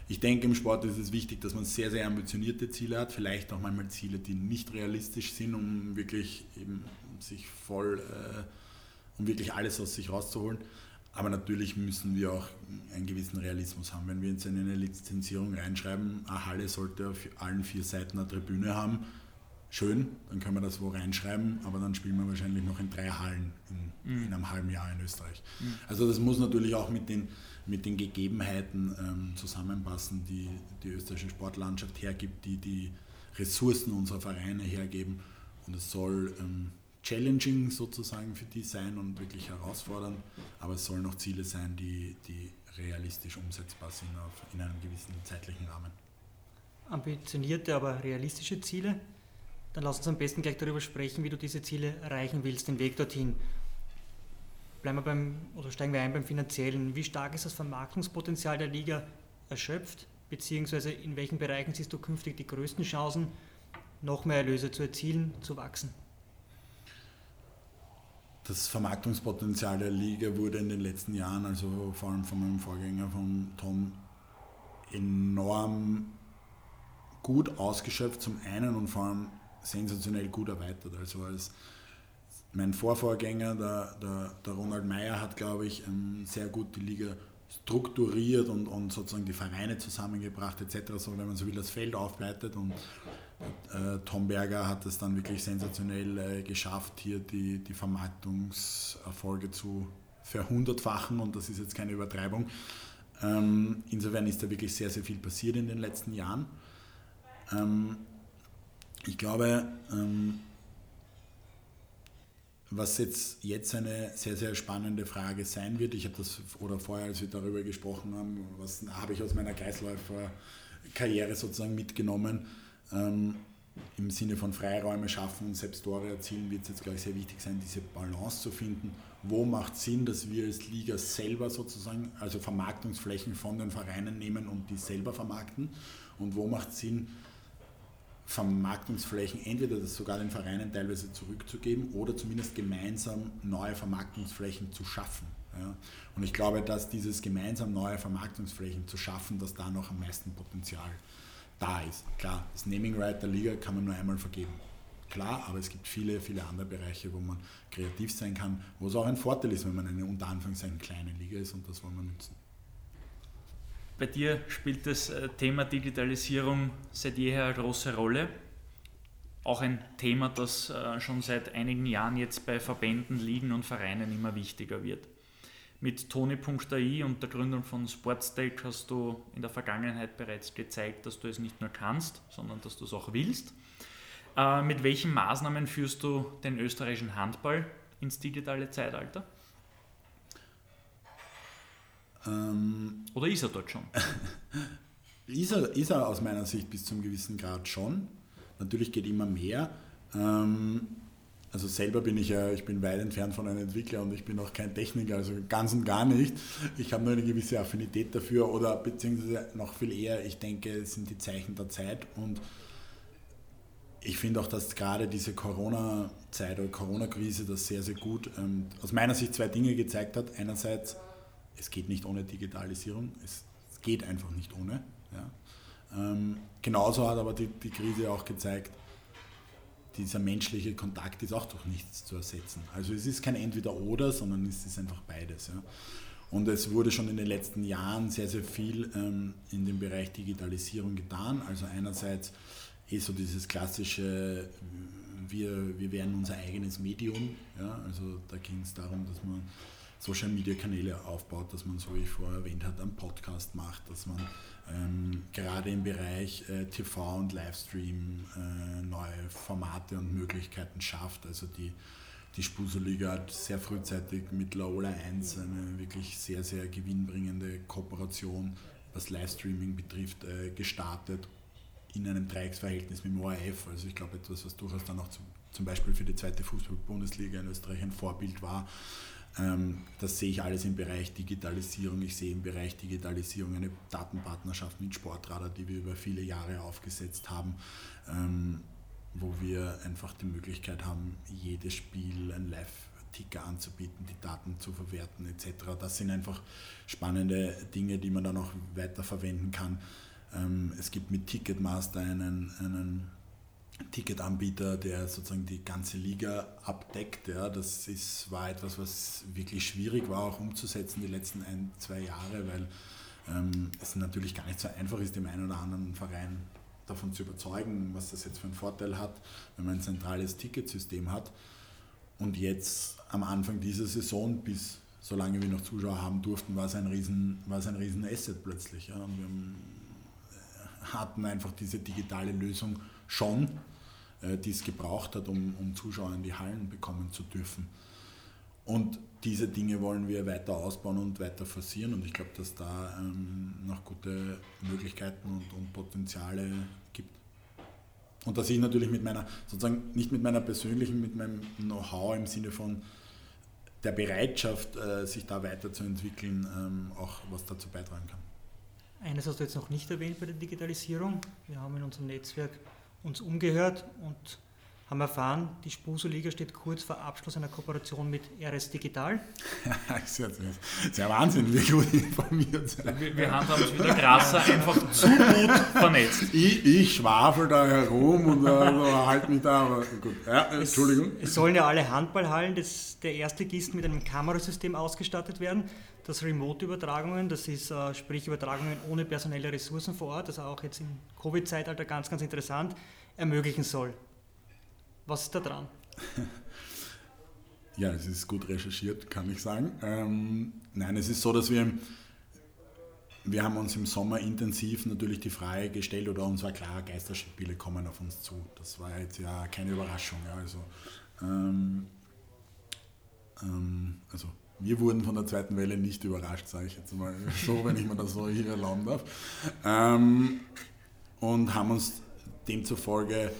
Ich denke, im Sport ist es wichtig, dass man sehr, sehr ambitionierte Ziele hat, vielleicht auch manchmal Ziele, die nicht realistisch sind, um wirklich eben sich voll, äh, um wirklich alles aus sich rauszuholen. Aber natürlich müssen wir auch einen gewissen Realismus haben. Wenn wir jetzt in eine Lizenzierung reinschreiben, eine Halle sollte auf allen vier Seiten eine Tribüne haben, schön, dann können wir das wo reinschreiben, aber dann spielen wir wahrscheinlich noch in drei Hallen in, mhm. in einem halben Jahr in Österreich. Mhm. Also das muss natürlich auch mit den, mit den Gegebenheiten ähm, zusammenpassen, die die österreichische Sportlandschaft hergibt, die die Ressourcen unserer Vereine hergeben. Und es soll ähm, challenging sozusagen für die sein und wirklich herausfordernd, aber es sollen auch Ziele sein, die, die realistisch umsetzbar sind auf, in einem gewissen zeitlichen Rahmen. Ambitionierte, aber realistische Ziele? Dann lass uns am besten gleich darüber sprechen, wie du diese Ziele erreichen willst, den Weg dorthin. Bleiben wir beim, oder steigen wir ein beim Finanziellen. Wie stark ist das Vermarktungspotenzial der Liga erschöpft? Beziehungsweise in welchen Bereichen siehst du künftig die größten Chancen, noch mehr Erlöse zu erzielen, zu wachsen? Das Vermarktungspotenzial der Liga wurde in den letzten Jahren, also vor allem von meinem Vorgänger, von Tom, enorm gut ausgeschöpft zum einen und vor allem sensationell gut erweitert. Also als mein Vorvorgänger, der, der, der Ronald Meyer, hat, glaube ich, ähm, sehr gut die Liga strukturiert und, und sozusagen die Vereine zusammengebracht etc., so wenn man so will, das Feld aufbreitet und äh, Tom Berger hat es dann wirklich sensationell äh, geschafft, hier die, die Vermarktungserfolge zu verhundertfachen und das ist jetzt keine Übertreibung. Ähm, insofern ist da wirklich sehr, sehr viel passiert in den letzten Jahren. Ähm, ich glaube, ähm, was jetzt, jetzt eine sehr, sehr spannende Frage sein wird, ich habe das, oder vorher, als wir darüber gesprochen haben, was habe ich aus meiner Kreisläufer-Karriere sozusagen mitgenommen, ähm, im Sinne von Freiräume schaffen und selbst Tore erzielen, wird es jetzt, glaube ich, sehr wichtig sein, diese Balance zu finden. Wo macht Sinn, dass wir als Liga selber sozusagen, also Vermarktungsflächen von den Vereinen nehmen und die selber vermarkten? Und wo macht Sinn, Vermarktungsflächen entweder sogar den Vereinen teilweise zurückzugeben oder zumindest gemeinsam neue Vermarktungsflächen zu schaffen. Ja. Und ich glaube, dass dieses gemeinsam neue Vermarktungsflächen zu schaffen, dass da noch am meisten Potenzial da ist. Klar, das Naming Right der Liga kann man nur einmal vergeben. Klar, aber es gibt viele, viele andere Bereiche, wo man kreativ sein kann, wo es auch ein Vorteil ist, wenn man eine unter Anführungszeichen kleine Liga ist und das wollen wir nutzen. Bei dir spielt das äh, Thema Digitalisierung seit jeher eine große Rolle. Auch ein Thema, das äh, schon seit einigen Jahren jetzt bei Verbänden, Ligen und Vereinen immer wichtiger wird. Mit Tony.ai und der Gründung von Sportstake hast du in der Vergangenheit bereits gezeigt, dass du es nicht nur kannst, sondern dass du es auch willst. Äh, mit welchen Maßnahmen führst du den österreichischen Handball ins digitale Zeitalter? Ähm, Oder ist er dort schon? <laughs> ist, er, ist er aus meiner Sicht bis zum gewissen Grad schon. Natürlich geht immer mehr. Ähm, also selber bin ich ja, ich bin weit entfernt von einem Entwickler und ich bin auch kein Techniker, also ganz und gar nicht. Ich habe nur eine gewisse Affinität dafür oder beziehungsweise noch viel eher, ich denke, es sind die Zeichen der Zeit und ich finde auch, dass gerade diese Corona-Zeit oder Corona-Krise das sehr, sehr gut ähm, aus meiner Sicht zwei Dinge gezeigt hat. Einerseits, es geht nicht ohne Digitalisierung, es, geht einfach nicht ohne. Ja. Ähm, genauso hat aber die, die Krise auch gezeigt, dieser menschliche Kontakt ist auch durch nichts zu ersetzen. Also es ist kein Entweder-Oder, sondern es ist einfach beides. Ja. Und es wurde schon in den letzten Jahren sehr, sehr viel ähm, in dem Bereich Digitalisierung getan. Also einerseits eh so dieses klassische, wir, wir werden unser eigenes Medium. Ja. Also da ging es darum, dass man Social Media Kanäle aufbaut, dass man, so wie ich vorher erwähnt habe, einen Podcast macht, dass man ähm, gerade im Bereich äh, TV und Livestream äh, neue Formate und Möglichkeiten schafft. Also die, die Spuseliga hat sehr frühzeitig mit Laola 1 eine wirklich sehr, sehr gewinnbringende Kooperation, was Livestreaming betrifft, äh, gestartet in einem Dreiecksverhältnis mit dem ORF. Also ich glaube etwas, was durchaus dann auch zum, zum Beispiel für die zweite Fußball-Bundesliga in Österreich ein Vorbild war. Ähm, das sehe ich alles im Bereich Digitalisierung. Ich sehe im Bereich Digitalisierung eine Datenpartnerschaft mit Sportradar, die wir über viele Jahre aufgesetzt haben, ähm, wo wir einfach die Möglichkeit haben, jedes Spiel ein Live-Ticker anzubieten, die Daten zu verwerten etc. Das sind einfach spannende Dinge, die man dann auch weiter verwenden kann. Ähm, es gibt mit Ticketmaster einen, einen Ticketanbieter, der sozusagen die ganze Liga abdeckt. Ja, das ist, war etwas, was wirklich schwierig war, auch umzusetzen die letzten ein, zwei Jahre, weil ähm, es natürlich gar nicht so einfach ist, dem einen oder anderen Verein davon zu überzeugen, was das jetzt für einen Vorteil hat, wenn man ein zentrales Ticketsystem hat. Und jetzt am Anfang dieser Saison, bis solange wir noch Zuschauer haben durften, war es ein riesen, war es ein riesen Asset plötzlich. Ja. Und wir äh, hatten einfach diese digitale Lösung schon, äh, die es gebraucht hat, um, um Zuschauer in die Hallen bekommen zu dürfen. Und diese Dinge wollen wir weiter ausbauen und weiter forcieren und ich glaube, dass da ähm, noch gute Möglichkeiten und, und Potenziale gibt. Und dass ich natürlich mit meiner, sozusagen nicht mit meiner persönlichen, mit meinem Know-how im Sinne von der Bereitschaft, äh, sich da weiterzuentwickeln, ähm, auch was dazu beitragen kann. Eines hast du jetzt noch nicht erwähnt bei der Digitalisierung. Wir haben in unserem Netzwerk uns umgehört und haben erfahren, die Spuso-Liga steht kurz vor Abschluss einer Kooperation mit RS Digital. <laughs> das ist ja Wahnsinn, wie gut informiert sind. Wir, wir haben uns wieder krasser einfach zu gut vernetzt. Ich, ich schwafel da herum und äh, halt mich da, aber gut. Ja, Entschuldigung. Es, es sollen ja alle Handballhallen des, der Erstligisten mit einem Kamerasystem ausgestattet werden. Das Remote-Übertragungen, das ist äh, sprich Übertragungen ohne personelle Ressourcen vor Ort, also auch jetzt im Covid-Zeitalter ganz, ganz interessant, ermöglichen soll. Was ist da dran? <laughs> Ja, es ist gut recherchiert, kann ich sagen. Ähm, nein, es ist so, dass wir, wir haben uns im Sommer intensiv natürlich die Frage gestellt oder uns war klar, Geisterspiele kommen auf uns zu. Das war jetzt ja keine Überraschung. Ja, also, ähm, ähm, also wir wurden von der zweiten Welle nicht überrascht, sage ich jetzt mal <laughs> so, wenn ich mir das so hier erlauben darf. Ähm, und haben uns demzufolge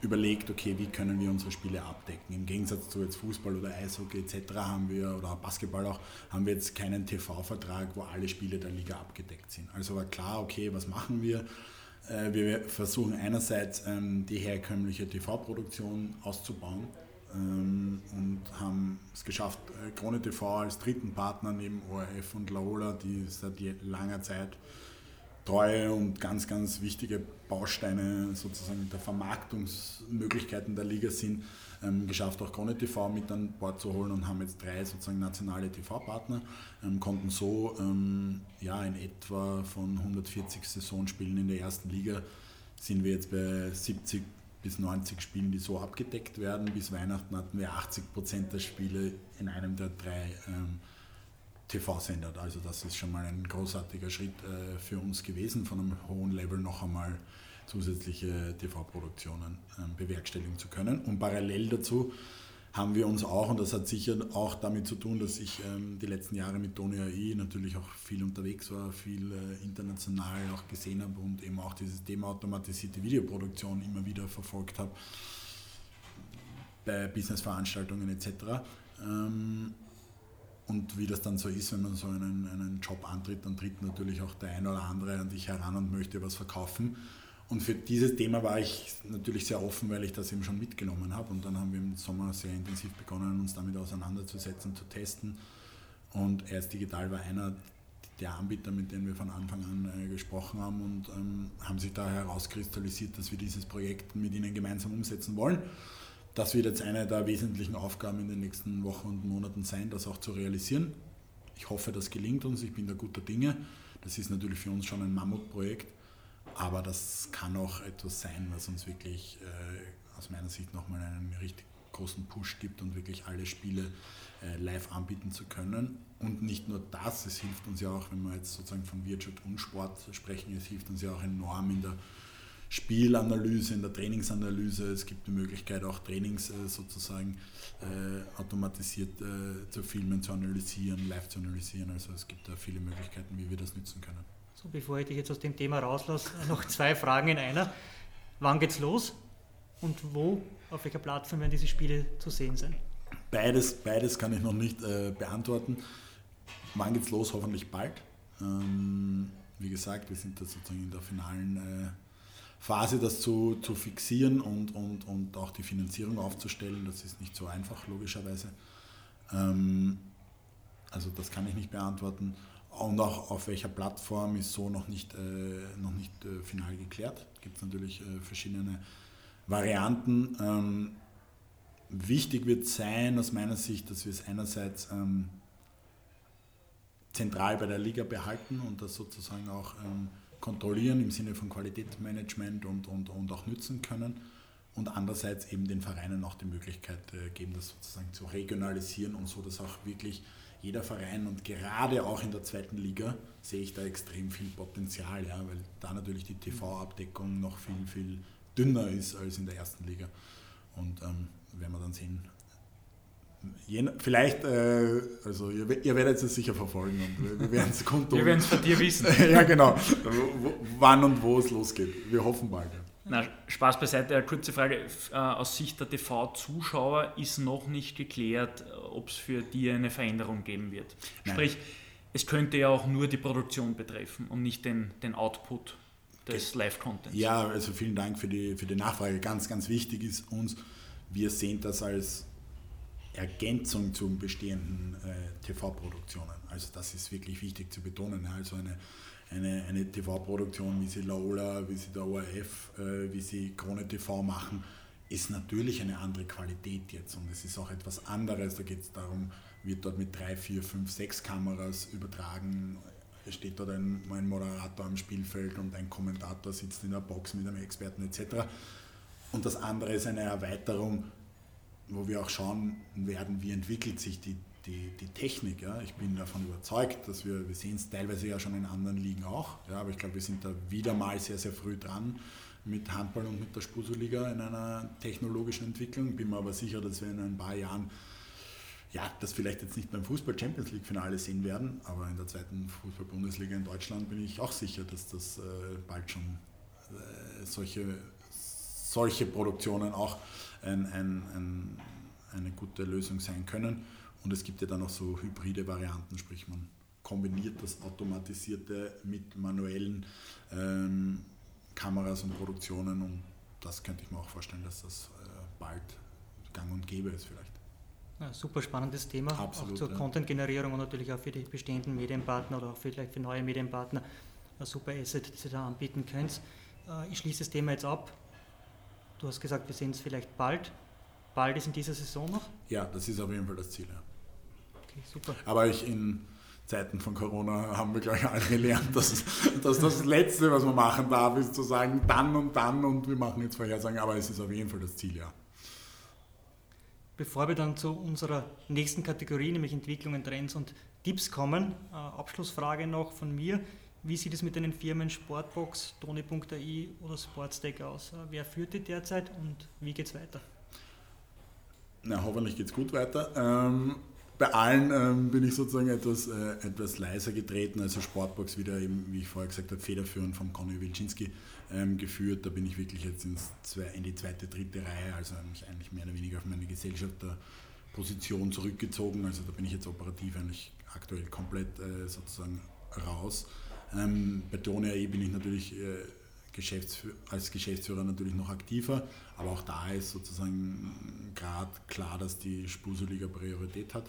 überlegt, okay, wie können wir unsere Spiele abdecken. Im Gegensatz zu jetzt Fußball oder Eishockey etc. haben wir, oder Basketball auch, haben wir jetzt keinen TV-Vertrag, wo alle Spiele der Liga abgedeckt sind. Also war klar, okay, was machen wir? Äh, wir versuchen einerseits ähm, die herkömmliche TV-Produktion auszubauen ähm, und haben es geschafft, äh, Krone TV als dritten Partner neben ORF und Laola, die seit langer Zeit treue und ganz, ganz wichtige Bausteine sozusagen der Vermarktungsmöglichkeiten der Liga sind, ähm, geschafft, auch Krone TV mit an Bord zu holen und haben jetzt drei sozusagen nationale TV-Partner, ähm, konnten so ähm, ja, in etwa von 140 Saisonspielen in der ersten Liga sind wir jetzt bei 70 bis 90 Spielen, die so abgedeckt werden. Bis Weihnachten hatten wir 80 Prozent der Spiele in einem der drei ähm, TV-Sender. Also das ist schon mal ein großartiger Schritt äh, für uns gewesen, von einem hohen Level noch einmal zusätzliche TV-Produktionen ähm, bewerkstelligen zu können. Und parallel dazu haben wir uns auch, und das hat sicher auch damit zu tun, dass ich ähm, die letzten Jahre mit Tony AI natürlich auch viel unterwegs war, viel äh, international auch gesehen habe und eben auch dieses Thema automatisierte Videoproduktion immer wieder verfolgt habe bei Businessveranstaltungen etc. Ähm, und wie das dann so ist, wenn man so einen, einen Job antritt, dann tritt natürlich auch der eine oder andere an dich heran und möchte was verkaufen. Und für dieses Thema war ich natürlich sehr offen, weil ich das eben schon mitgenommen habe. Und dann haben wir im Sommer sehr intensiv begonnen, uns damit auseinanderzusetzen, zu testen. Und erst digital war einer der Anbieter, mit denen wir von Anfang an äh, gesprochen haben und ähm, haben sich da herauskristallisiert, dass wir dieses Projekt mit ihnen gemeinsam umsetzen wollen. Das wird jetzt eine der wesentlichen Aufgaben in den nächsten Wochen und Monaten sein, das auch zu realisieren. Ich hoffe, das gelingt uns. Ich bin da guter Dinge. Das ist natürlich für uns schon ein Mammutprojekt, aber das kann auch etwas sein, was uns wirklich äh, aus meiner Sicht nochmal einen richtig großen Push gibt und wirklich alle Spiele äh, live anbieten zu können. Und nicht nur das, es hilft uns ja auch, wenn wir jetzt sozusagen von Wirtschaft und Sport sprechen, es hilft uns ja auch enorm in der Spielanalyse, in der Trainingsanalyse. Es gibt die Möglichkeit, auch Trainings äh, sozusagen äh, automatisiert äh, zu filmen, zu analysieren, live zu analysieren. Also es gibt da viele Möglichkeiten, wie wir das nutzen können. So, bevor ich dich jetzt aus dem Thema rauslasse, <laughs> noch zwei Fragen in einer. Wann geht's los und wo, auf welcher Plattform werden diese Spiele zu sehen sein? Beides, beides kann ich noch nicht äh, beantworten. Wann geht's los? Hoffentlich bald. Ähm, wie gesagt, wir sind da sozusagen in der finalen Phase, das zu, zu fixieren und, und, und auch die Finanzierung aufzustellen. Das ist nicht so einfach, logischerweise. Ähm, also das kann ich nicht beantworten. Und auch auf welcher Plattform ist so noch nicht, äh, noch nicht äh, final geklärt. Gibt es natürlich äh, verschiedene Varianten. Ähm, wichtig wird sein aus meiner Sicht, dass wir es einerseits ähm, zentral bei der Liga behalten und das sozusagen auch ähm, kontrollieren im Sinne von Qualitätsmanagement und, und, und auch nützen können und andererseits eben den Vereinen auch die Möglichkeit äh, geben, das sozusagen zu regionalisieren und so, dass auch wirklich jeder Verein und gerade auch in der zweiten Liga sehe ich da extrem viel Potenzial, ja, weil da natürlich die TV-Abdeckung noch viel, viel dünner ist als in der ersten Liga. Und ähm, werden wir dann sehen, Vielleicht, äh, also ihr, ihr, werdet es sicher verfolgen und wir werden es wir werden es von dir wissen. <laughs> ja, genau. wann und wo es losgeht. Wir hoffen bald. Na, Spaß beiseite, eine kurze Frage. Äh, aus Sicht der TV-Zuschauer ist noch nicht geklärt, ob es für die eine Veränderung geben wird. Sprich, Nein. es könnte ja auch nur die Produktion betreffen und nicht den, den Output des Live-Contents. Ja, also vielen Dank für die, für die Nachfrage. Ganz, ganz wichtig ist uns, wir sehen das als Ergänzung zu bestehenden äh, TV-Produktionen. Also das ist wirklich wichtig zu betonen. Also eine, eine, eine TV-Produktion, wie sie Laola, wie sie der ORF, äh, wie sie Krone TV machen, ist natürlich eine andere Qualität jetzt und es ist auch etwas anderes. Da geht es darum, wird dort mit drei, vier, fünf, sechs Kameras übertragen. Es steht dort ein, ein Moderator am Spielfeld und ein Kommentator sitzt in der Box mit einem Experten etc. Und das andere ist eine Erweiterung wo wir auch schauen werden, wie entwickelt sich die, die, die Technik. Ja. Ich bin davon überzeugt, dass wir, wir sehen es teilweise ja schon in anderen Ligen auch, ja, aber ich glaube, wir sind da wieder mal sehr, sehr früh dran mit Handball und mit der Spuso-Liga in einer technologischen Entwicklung. Bin mir aber sicher, dass wir in ein paar Jahren ja, das vielleicht jetzt nicht beim Fußball Champions League Finale sehen werden, aber in der zweiten Fußball Bundesliga in Deutschland bin ich auch sicher, dass das äh, bald schon äh, solche, solche Produktionen auch ein, ein, ein, eine gute Lösung sein können. Und es gibt ja dann auch so hybride Varianten, sprich man kombiniert das Automatisierte mit manuellen ähm, Kameras und Produktionen und das könnte ich mir auch vorstellen, dass das äh, bald gang und gäbe ist vielleicht. Ja, super spannendes Thema, Absolut, auch zur ja. Content-Generierung und natürlich auch für die bestehenden Medienpartner oder auch vielleicht für neue Medienpartner ein super Asset, das ihr da anbieten könnt. Äh, ich schließe das Thema jetzt ab. Du hast gesagt, wir sehen es vielleicht bald. Bald ist in dieser Saison noch? Ja, das ist auf jeden Fall das Ziel. Ja. Okay, super. Aber ich in Zeiten von Corona haben wir gleich alle gelernt, dass, dass das Letzte, was man machen darf, ist zu sagen, dann und dann und wir machen jetzt Vorhersagen, aber es ist auf jeden Fall das Ziel, ja. Bevor wir dann zu unserer nächsten Kategorie, nämlich Entwicklungen, Trends und Tipps kommen, äh, Abschlussfrage noch von mir. Wie sieht es mit den Firmen Sportbox, Toni.ai oder Sportstack aus? Äh, wer führt die derzeit und wie geht es weiter? Na, hoffentlich geht es gut weiter. Ähm, bei allen ähm, bin ich sozusagen etwas, äh, etwas leiser getreten. Also Sportbox wieder eben, wie ich vorher gesagt habe, federführend von Conny Wilczynski ähm, geführt. Da bin ich wirklich jetzt ins zwei, in die zweite, dritte Reihe, also mich eigentlich mehr oder weniger auf meine Gesellschafterposition zurückgezogen. Also da bin ich jetzt operativ eigentlich aktuell komplett äh, sozusagen raus. Ähm, bei Tonia E bin ich natürlich äh, Geschäftsführer, als Geschäftsführer natürlich noch aktiver, aber auch da ist sozusagen gerade klar, dass die Spuseliga Priorität hat.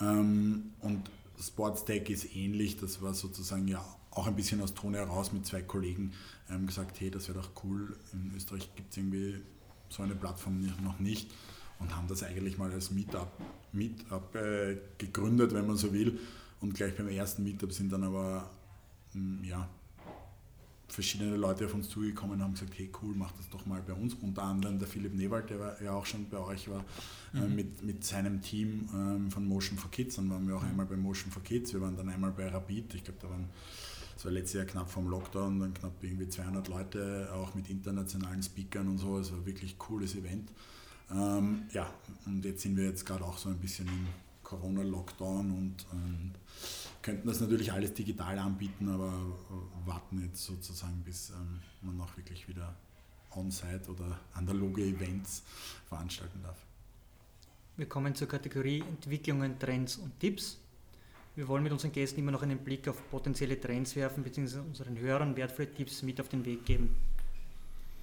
Ähm, und Sportstech ist ähnlich, das war sozusagen ja auch ein bisschen aus Tone heraus mit zwei Kollegen ähm, gesagt, hey, das wäre doch cool, in Österreich gibt es irgendwie so eine Plattform noch nicht und haben das eigentlich mal als Meetup, Meetup äh, gegründet, wenn man so will. Und gleich beim ersten Meetup sind dann aber ja, verschiedene Leute auf uns zugekommen und haben gesagt, hey cool, mach das doch mal bei uns. Unter anderem der Philipp Newald, der ja auch schon bei euch war, äh, mhm. äh, mit, mit seinem Team ähm, von Motion for Kids. Dann waren wir auch mhm. einmal bei Motion for Kids, wir waren dann einmal bei Rapid. Ich glaube, da waren, das war letztes Jahr knapp vom Lockdown, dann knapp irgendwie 200 Leute, auch mit internationalen Speakern und so. Es war wirklich ein cooles Event. Ähm, ja, und jetzt sind wir jetzt gerade auch so ein bisschen im Corona-Lockdown und, und könnten das natürlich alles digital anbieten, aber warten jetzt sozusagen, bis ähm, man auch wirklich wieder on-site oder analoge Events veranstalten darf. Wir kommen zur Kategorie Entwicklungen, Trends und Tipps. Wir wollen mit unseren Gästen immer noch einen Blick auf potenzielle Trends werfen, bzw. unseren Hörern wertvolle Tipps mit auf den Weg geben.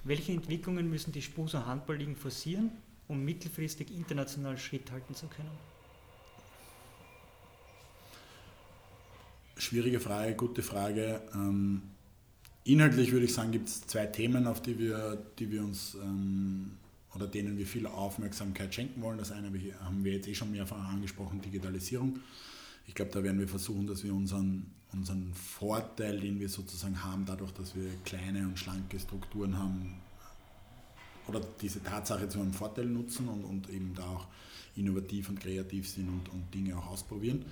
Welche Entwicklungen müssen die Spuser Handballligen forcieren, um mittelfristig international Schritt halten zu können? Schwierige Frage, gute Frage. Ähm, inhaltlich würde ich sagen, gibt es zwei Themen, auf die wir, die wir uns ähm, oder denen wir viel Aufmerksamkeit schenken wollen. Das eine haben wir jetzt eh schon mehrfach angesprochen, Digitalisierung. Ich glaube, da werden wir versuchen, dass wir unseren, unseren Vorteil, den wir sozusagen haben, dadurch, dass wir kleine und schlanke Strukturen haben, oder diese Tatsache zu einem Vorteil nutzen und, und eben da auch innovativ und kreativ sind und, und Dinge auch ausprobieren.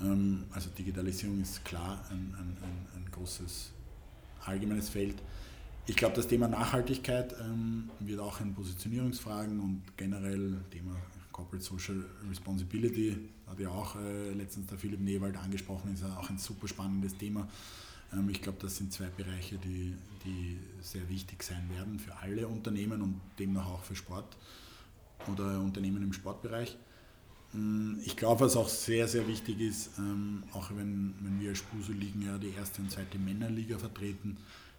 Ähm, also Digitalisierung ist klar ein, ein, ein, ein großes allgemeines Feld. Ich glaube, das Thema Nachhaltigkeit ähm, wird auch in Positionierungsfragen und generell Thema Corporate Social Responsibility, hat ja auch äh, letztens der Philipp Newald angesprochen, ist ja auch ein super spannendes Thema. Ähm, ich glaube, das sind zwei Bereiche, die, die sehr wichtig sein werden für alle Unternehmen und demnach auch für Sport oder Unternehmen im Sportbereich. Mm, ich glaube, was auch sehr, sehr wichtig ist, ähm, auch wenn, wenn wir als Spuso liegen ja die erste und zweite Männerliga vertreten,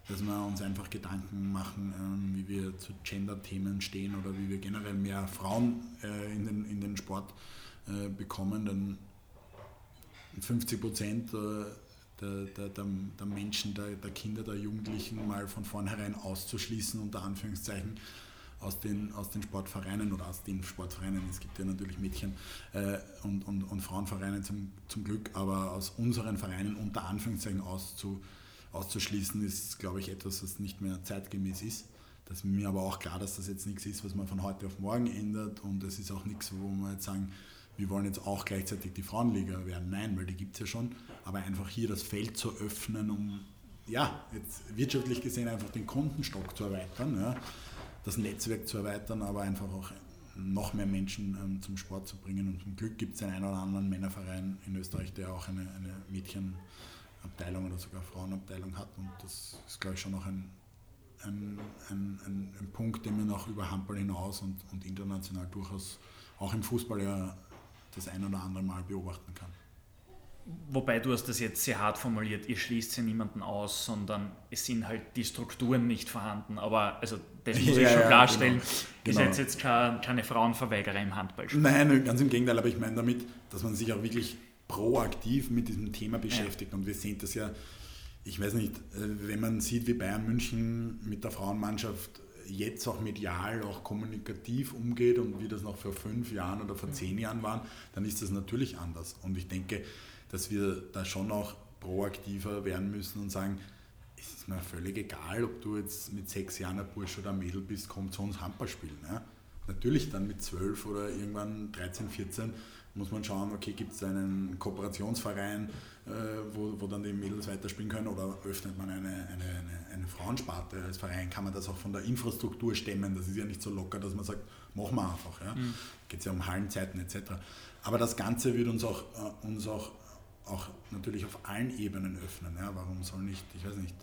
dass wir uns einfach Gedanken machen, ähm, wie wir zu Gender-Themen stehen oder wie wir generell mehr Frauen äh, in, den, in den Sport äh, bekommen. Denn 50 Prozent äh, der, der, der, der, Menschen, der, der Kinder, der Jugendlichen mal von vornherein auszuschließen, unter Anführungszeichen, aus den, aus den Sportvereinen oder aus den Sportvereinen, es gibt ja natürlich Mädchen äh, und, und, und Frauenvereine zum, zum Glück, aber aus unseren Vereinen unter Anführungszeichen auszu, auszuschließen, ist, glaube ich, etwas, was nicht mehr zeitgemäß ist. Das ist mir aber auch klar, dass das jetzt nichts ist, was man von heute auf morgen ändert und es ist auch nichts, wo man jetzt sagen, wir wollen jetzt auch gleichzeitig die Frauenliga werden. Nein, weil die gibt es ja schon, aber einfach hier das Feld zu öffnen, um ja, jetzt wirtschaftlich gesehen einfach den Kundenstock zu erweitern. Ja das Netzwerk zu erweitern, aber einfach auch noch mehr Menschen ähm, zum Sport zu bringen. Und zum Glück gibt es einen oder anderen Männerverein in Österreich, der auch eine, eine Mädchenabteilung oder sogar Frauenabteilung hat. Und das ist, glaube ich, schon noch ein, ein, ein, ein, Punkt, den man auch über Handball hinaus und, und international durchaus auch im Fußball ja das ein oder andere Mal beobachten kann. Wobei du hast das jetzt sehr hart formuliert, ihr schließt ja niemanden aus, sondern es sind halt die Strukturen nicht vorhanden. Aber also das muss ja, ich schon klarstellen, genau. ihr genau. seid jetzt keine, keine Frauenverweigerer im Handballspiel. Nein, ganz im Gegenteil, aber ich meine damit, dass man sich auch wirklich proaktiv mit diesem Thema beschäftigt. Ja. Und wir sehen das ja, ich weiß nicht, äh, wenn man sieht, wie Bayern München mit der Frauenmannschaft jetzt auch medial, auch kommunikativ umgeht und wie das noch vor fünf Jahren oder vor zehn Jahren waren, dann ist das natürlich anders. Und ich denke, dass wir da schon auch proaktiver werden müssen und sagen, es ist mir völlig egal, ob du jetzt mit sechs Jahren ein Bursch oder ein Mädel bist, komm zu uns Handball spielen. Ja? Natürlich dann mit zwölf oder irgendwann 13, 14 muss man schauen, okay, gibt es einen Kooperationsverein, äh, wo, wo dann die Mädels weiterspielen können oder öffnet man eine, eine, eine, eine Frauensparte. Als Verein kann man das auch von der Infrastruktur stemmen. Das ist ja nicht so locker, dass man sagt, machen wir einfach. Ja. Mhm. Geht es ja um Hallenzeiten etc. Aber das Ganze wird uns auch, äh, uns auch, auch natürlich auf allen Ebenen öffnen. Ja. Warum soll nicht, ich weiß nicht,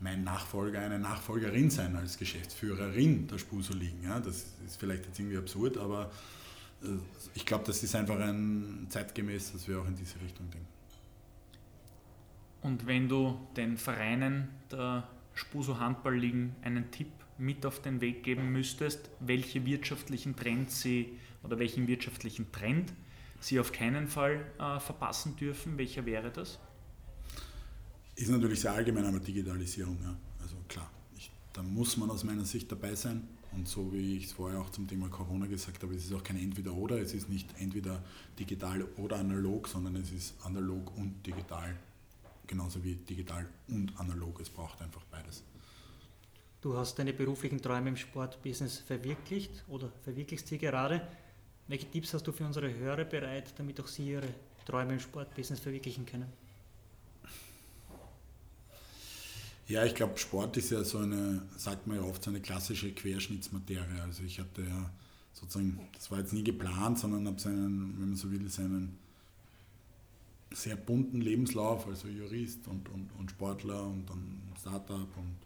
mein Nachfolger eine Nachfolgerin sein als Geschäftsführerin der Spuso liegen. Ja. Das ist vielleicht jetzt irgendwie absurd, aber äh, ich glaube, das ist einfach ein zeitgemäß, dass wir auch in diese Richtung denken. Und wenn du den Vereinen der Spuso Handballligen einen Tipp mit auf den Weg geben müsstest, welche wirtschaftlichen Trends sie oder welchen wirtschaftlichen Trend sie auf keinen Fall äh, verpassen dürfen, welcher wäre das? Ist natürlich sehr allgemein, aber Digitalisierung, ja. Also klar, ich, da muss man aus meiner Sicht dabei sein. Und so wie ich es vorher auch zum Thema Corona gesagt habe, es ist auch kein Entweder-Oder, es ist nicht entweder digital oder analog, sondern es ist analog und digital. Genauso wie digital und analog, es braucht einfach beides. Du hast deine beruflichen Träume im Sportbusiness verwirklicht oder verwirklichst sie gerade. Welche Tipps hast du für unsere Hörer bereit, damit auch sie ihre Träume im Sportbusiness verwirklichen können? Ja, ich glaube, Sport ist ja so eine, sagt man ja oft, so eine klassische Querschnittsmaterie. Also ich hatte ja sozusagen, das war jetzt nie geplant, sondern habe seinen, wenn man so will, seinen sehr bunten Lebenslauf, also Jurist und, und, und Sportler und dann Startup und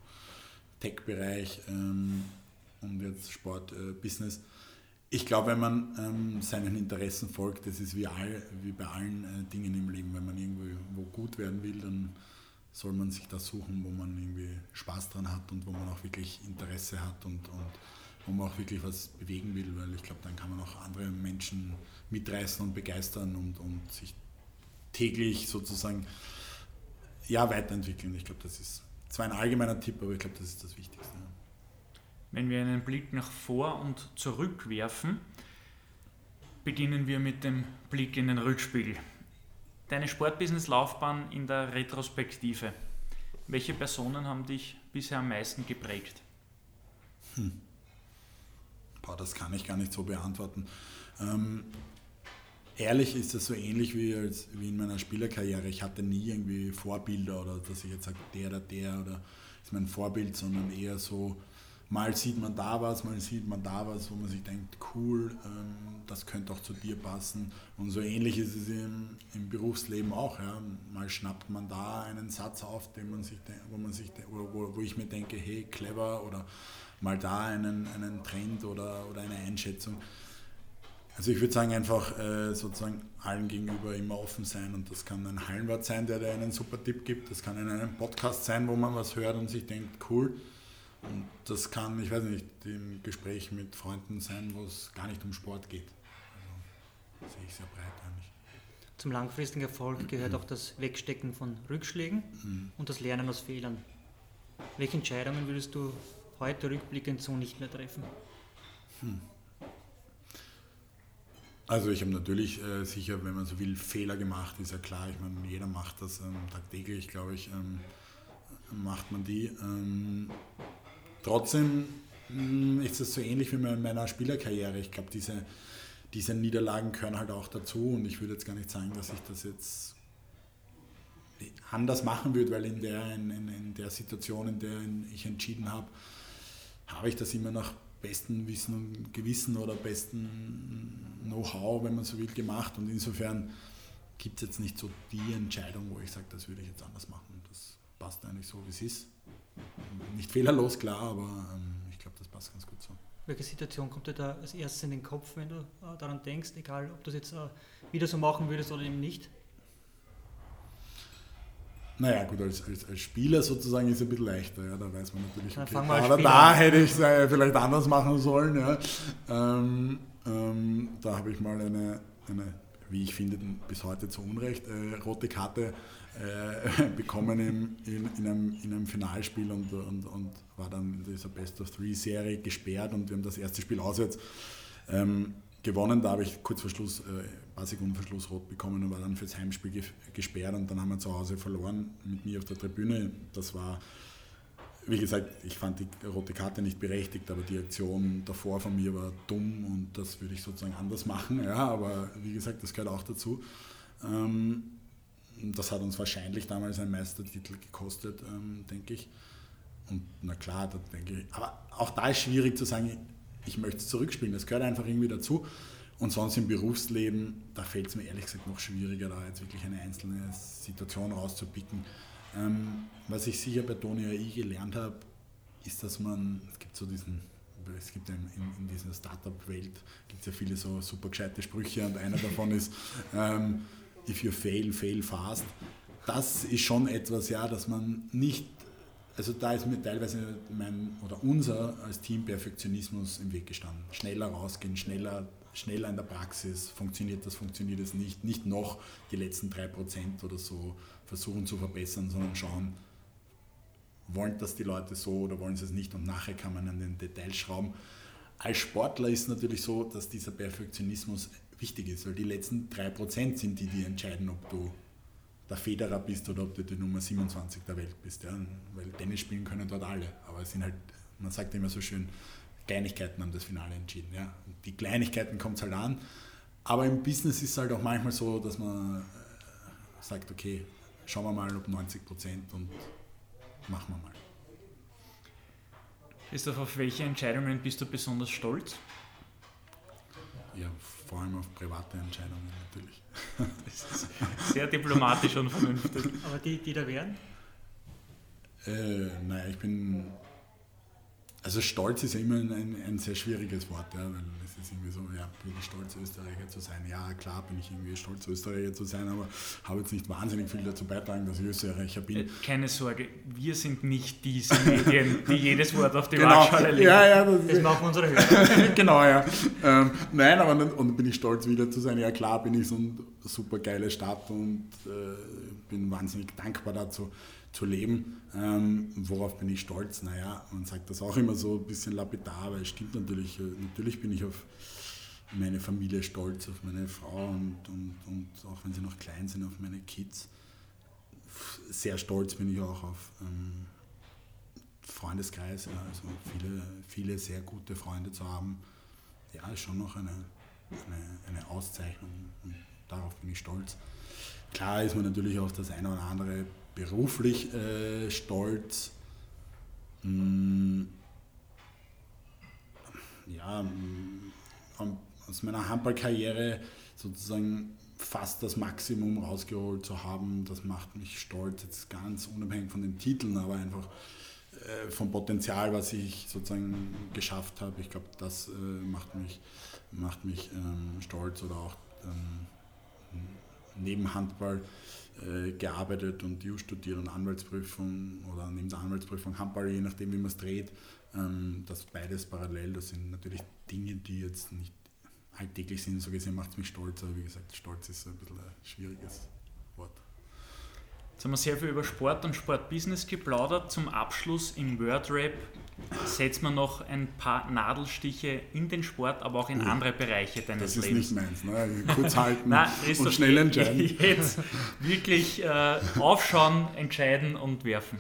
Tech-Bereich ähm, und jetzt Sportbusiness. Äh, ich glaube, wenn man ähm, seinen Interessen folgt, das ist wie, all, wie bei allen äh, Dingen im Leben, wenn man irgendwo gut werden will, dann soll man sich das suchen, wo man irgendwie Spaß dran hat und wo man auch wirklich Interesse hat und, und wo man auch wirklich was bewegen will, weil ich glaube, dann kann man auch andere Menschen mitreißen und begeistern und, und sich täglich sozusagen ja, weiterentwickeln. Ich glaube, das ist zwar ein allgemeiner Tipp, aber ich glaube, das ist das Wichtigste. Wenn wir einen Blick nach vor und zurück werfen, beginnen wir mit dem Blick in den Rückspiegel. Deine Sportbusiness-Laufbahn in der Retrospektive. Welche Personen haben dich bisher am meisten geprägt? Hm. Boah, das kann ich gar nicht so beantworten. Ähm, ehrlich ist das so ähnlich wie, als, wie in meiner Spielerkarriere. Ich hatte nie irgendwie Vorbilder oder dass ich jetzt sage, der oder der oder ist mein Vorbild, sondern eher so, mal sieht man da was, mal sieht man da was, wo man sich denkt, cool, ähm, das könnte auch zu dir passen. Und so ähnlich ist es im, im Berufsleben auch. Ja. Mal schnappt man da einen Satz auf, den man sich, wo, man sich, wo, wo ich mir denke, hey, clever, oder mal da einen, einen Trend oder, oder eine Einschätzung. Also ich würde sagen, einfach äh, sozusagen allen gegenüber immer offen sein und das kann ein Hallenwart sein, der dir einen super Tipp gibt, das kann in einem Podcast sein, wo man was hört und sich denkt, cool, und das kann, ich weiß nicht, im Gespräch mit Freunden sein, wo es gar nicht um Sport geht. Also sehe ich sehr breit eigentlich. Zum langfristigen Erfolg gehört auch das Wegstecken von Rückschlägen mhm. und das Lernen aus Fehlern. Welche Entscheidungen würdest du heute rückblickend so nicht mehr treffen? Hm. Also ich habe natürlich äh, sicher, wenn man so will, Fehler gemacht, ist ja klar. Ich meine, jeder macht das ähm, tagtäglich, glaube ich, ähm, macht man die. Ähm, Trotzdem hm, ist es so ähnlich wie in meiner Spielerkarriere. Ich glaube, diese, diese Niederlagen gehören halt auch dazu und ich würde jetzt gar nicht sagen, dass ich das jetzt anders machen würde, weil in der, in, in der Situation, in der ich entschieden habe, habe ich das immer nach bestem Wissen und Gewissen oder bestem Know-how, wenn man so will, gemacht. Und insofern gibt es jetzt nicht so die Entscheidung, wo ich sage, das würde ich jetzt anders machen. Das passt eigentlich so, wie es ist nicht fehlerlos, klar, aber ähm, ich glaube, das passt ganz gut so. Welche Situation kommt dir da als erstes in den Kopf, wenn du äh, daran denkst, egal ob du es jetzt äh, wieder so machen würdest oder eben nicht? Naja, gut, als, als, als, Spieler sozusagen ist es ein bisschen leichter, ja, da weiß man natürlich, okay, aber da hätte ich es äh, vielleicht anders machen sollen. Ja. Ähm, ähm, da habe ich mal eine, eine, wie ich finde, bis heute zu Unrecht, äh, rote Karte äh, <laughs> bekommen im, in, in, einem, in einem Finalspiel und, und, und war dann in dieser Best of Three Serie gesperrt und wir haben das erste Spiel auswärts ähm, gewonnen. Da habe ich kurz vor Schluss, äh, ein paar Sekunden vor Schluss rot bekommen und war dann fürs Heimspiel ge gesperrt und dann haben wir zu Hause verloren mit mir auf der Tribüne. Das war, wie gesagt, ich fand die rote Karte nicht berechtigt, aber die Aktion davor von mir war dumm und das würde ich sozusagen anders machen. Ja, aber wie gesagt, das gehört auch dazu. Ähm, das hat uns wahrscheinlich damals einen Meistertitel gekostet, ähm, denke ich. und na klar, da denke ich, aber auch da ist schwierig zu sagen, ich möchte es zurückspielen. Das gehört einfach irgendwie dazu. Und sonst im Berufsleben, da fällt es mir ehrlich gesagt noch schwieriger, da jetzt wirklich eine einzelne Situation rauszupicken. Ähm, was ich sicher bei Tony AI gelernt habe, ist, dass man, es gibt so diesen, es gibt in, in dieser Startup-Welt gibt es ja viele so super gescheite Sprüche und einer davon ist, <laughs> ähm, if you fail, fail fast. Das ist schon etwas, ja, dass man nicht also da ist mir teilweise mein oder unser als Team Perfektionismus im Weg gestanden. Schneller rausgehen, schneller, schneller in der Praxis, funktioniert das, funktioniert es nicht, nicht noch die letzten 3% oder so versuchen zu verbessern, sondern schauen, wollen das die Leute so oder wollen sie es nicht und nachher kann man an den Details schrauben. Als Sportler ist natürlich so, dass dieser Perfektionismus wichtig ist, weil die letzten 3% sind die, die entscheiden, ob du der Federer bist oder ob du die Nummer 27 der Welt bist. Ja? Weil Tennis spielen können dort alle. Aber es sind halt, man sagt immer so schön, Kleinigkeiten haben das Finale entschieden. Ja? Und die Kleinigkeiten kommt es halt an. Aber im Business ist es halt auch manchmal so, dass man äh, sagt, okay, schauen wir mal, ob 90 Prozent und machen wir mal. Christoph, auf welche Entscheidungen bist du besonders stolz? Ja, vor allem auf private Entscheidungen natürlich. <laughs> Das ist sehr diplomatisch und vernünftig. Aber die, die da wären? Äh, naja, ich bin. Also Stolz ist immer ein, ein sehr schwieriges Wort, ja, weil ist irgendwie so, ja, bin ich stolz Österreicher zu sein. Ja, klar bin ich irgendwie stolz Österreicher zu sein, aber habe jetzt nicht wahnsinnig viel dazu beitragen, dass ich Österreicher bin. Äh, keine Sorge, wir sind nicht diese Medien, die <laughs> jedes Wort auf die genau. Waagschale legen. Ja, ja, das, das machen unsere <laughs> Hörer. genau, ja. Ähm, nein, aber dann, und bin ich stolz wieder zu sein. Ja, klar bin ich so eine super geile Stadt und äh, bin wahnsinnig dankbar dazu zu leben. Ähm, worauf bin ich stolz? Naja, man sagt das auch immer so ein bisschen lapidar, aber es stimmt natürlich. Äh, natürlich bin ich auf meine Familie stolz, auf meine Frau und, und, und auch wenn sie noch klein sind, auf meine Kids. Sehr stolz bin ich auch auf ähm, Freundeskreis, ja, also viele, viele sehr gute Freunde zu haben. Ja, ist schon noch eine, eine, eine Auszeichnung und darauf bin ich stolz. Klar ist man natürlich auf das eine oder andere beruflich äh, stolz. Hm, ja, aus meiner Handballkarriere sozusagen fast das Maximum rausgeholt zu haben, das macht mich stolz, jetzt ganz unabhängig von den Titeln, aber einfach äh, vom Potenzial, was ich sozusagen geschafft habe. Ich glaube, das äh, macht mich, macht mich ähm, stolz oder auch ähm, neben Handball äh, gearbeitet und EU studiert und Anwaltsprüfung oder neben der Anwaltsprüfung Handball, je nachdem wie man es dreht. Ähm, das beides parallel, das sind natürlich Dinge, die jetzt nicht alltäglich sind, so gesehen macht es mich stolz, aber wie gesagt, stolz ist ein bisschen ein schwieriges Wort. Jetzt haben wir sehr viel über Sport und Sportbusiness geplaudert. Zum Abschluss im Wordrap setzen wir noch ein paar Nadelstiche in den Sport, aber auch in ja, andere Bereiche deines Lebens. Das ist nicht meins. Ne? Kurz <laughs> halten Nein, und schnell entscheiden. <laughs> Jetzt wirklich äh, aufschauen, entscheiden und werfen.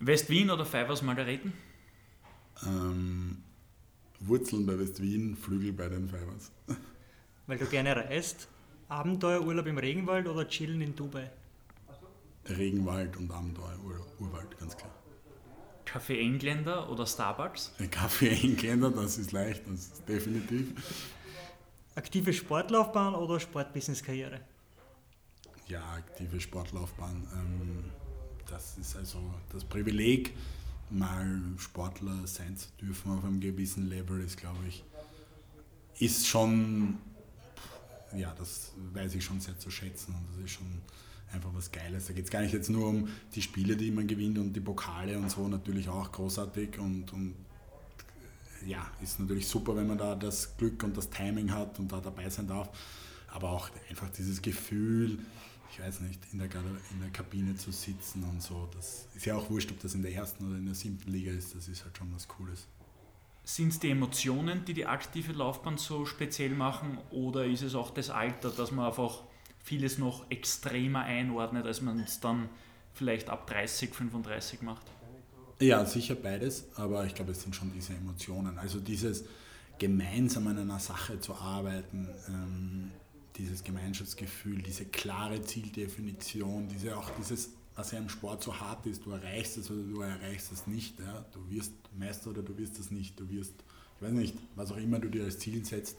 West-Wien oder Fivers Margareten? Ähm, Wurzeln bei West-Wien, Flügel bei den Fivers. Weil du gerne reist? Abenteuerurlaub im Regenwald oder chillen in Dubai? Regenwald und Abenteuer, Urwald, ganz klar. Kaffee Engländer oder Starbucks? Kaffee Engländer, das ist leicht, das ist definitiv. Aktive Sportlaufbahn oder Sportbusiness-Karriere? Ja, aktive Sportlaufbahn. Ähm, das ist also das Privileg, mal Sportler sein zu dürfen auf einem gewissen Level, ist, glaube ich, ist schon, ja, das weiß ich schon sehr zu schätzen und das ist schon einfach was Geiles. Da geht es gar nicht jetzt nur um die Spiele, die man gewinnt und die Pokale und so, natürlich auch großartig und, und ja, ist natürlich super, wenn man da das Glück und das Timing hat und da dabei sein darf. Aber auch einfach dieses Gefühl, ich weiß nicht, in der, in der Kabine zu sitzen und so, das ist ja auch wurscht, ob das in der ersten oder in der siebten Liga ist, das ist halt schon was Cooles. Sind es die Emotionen, die die aktive Laufbahn so speziell machen oder ist es auch das Alter, dass man einfach vieles noch extremer einordnet, als man es dann vielleicht ab 30, 35 macht? Ja, sicher beides, aber ich glaube, es sind schon diese Emotionen. Also dieses gemeinsam an einer Sache zu arbeiten, ähm, dieses Gemeinschaftsgefühl, diese klare Zieldefinition, diese, auch dieses was ja im Sport so hart ist, du erreichst es oder du erreichst es nicht. Ja? Du wirst Meister oder du wirst es nicht. Du wirst, ich weiß nicht, was auch immer du dir als Ziel setzt.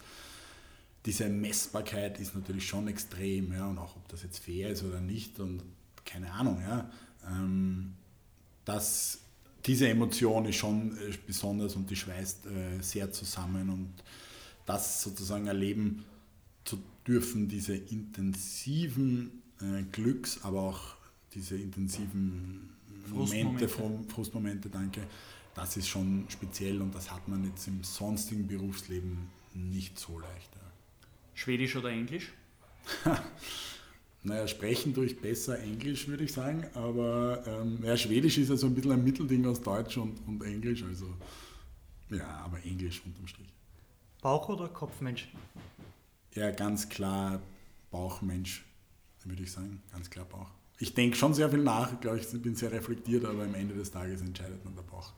Diese Messbarkeit ist natürlich schon extrem, ja? und auch ob das jetzt fair ist oder nicht und keine Ahnung. Ja? Ähm, das, diese Emotion ist schon äh, besonders und die schweißt äh, sehr zusammen und das sozusagen erleben zu dürfen, diese intensiven äh, Glücks, aber auch diese intensiven Momente, Frustmomente. Frustmomente, danke, das ist schon speziell und das hat man jetzt im sonstigen Berufsleben nicht so leicht. Ja. Schwedisch oder Englisch? <laughs> naja, sprechen durch besser Englisch, würde ich sagen, aber ähm, ja, Schwedisch ist ja so ein bisschen ein Mittelding aus Deutsch und, und Englisch, also ja, aber Englisch unterm Strich. Bauch- oder Kopfmensch? Ja, ganz klar Bauchmensch, würde ich sagen, ganz klar Bauch ich denke schon sehr viel nach, glaube ich, bin sehr reflektiert, aber am Ende des Tages entscheidet man der Bauch.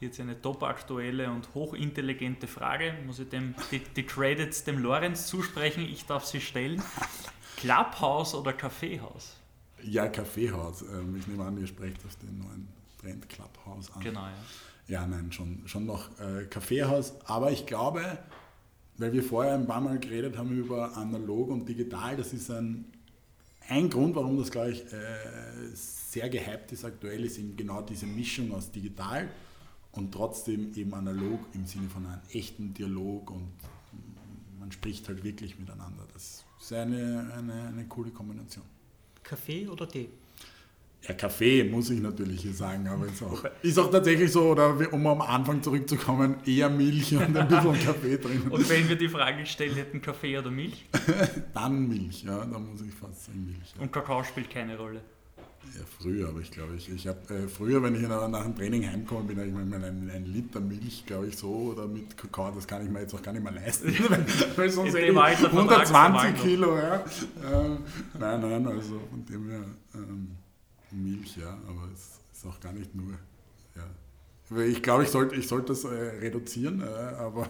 Jetzt eine top aktuelle und hochintelligente Frage. Muss ich dem, die, die Credits dem Lorenz zusprechen? Ich darf sie stellen. <laughs> Clubhouse oder Kaffeehaus? Ja, Kaffeehaus. Ähm, ich nehme an, ihr sprecht auf den neuen Trend Clubhouse an. Genau, ja. Ja, nein, schon, schon noch äh, Kaffeehaus. Aber ich glaube, weil wir vorher ein paar Mal geredet haben über analog und digital, das ist ein ein Grund, warum das, glaube ich, äh, sehr gehypt ist aktuell, ist eben genau diese Mischung aus digital und trotzdem eben analog im Sinne von einem echten Dialog und man spricht halt wirklich miteinander. Das ist eine, eine, eine coole Kombination. Kaffee oder Tee? Ja, Kaffee muss ich natürlich hier sagen, aber ist auch, ist auch tatsächlich so, oder um am Anfang zurückzukommen, eher Milch und ein bisschen Kaffee drin. Und wenn wir die Frage gestellt hätten, Kaffee oder Milch? <laughs> Dann Milch, ja, dann muss ich fast sagen Milch. Ja. Und Kakao spielt keine Rolle? Ja, früher, aber ich glaube, ich, ich habe äh, früher, wenn ich nach, nach dem Training heimkomme, bin ich mal ein, ein Liter Milch, glaube ich, so, oder mit Kakao, das kann ich mir jetzt auch gar nicht mehr leisten, <laughs> weil sonst hätte ich 120 Kilo, ja. Äh, nein, nein, also von dem her... Ähm, Milch, ja, aber es ist auch gar nicht nur. Ja. Ich glaube, ich sollte ich sollt das äh, reduzieren, äh, aber,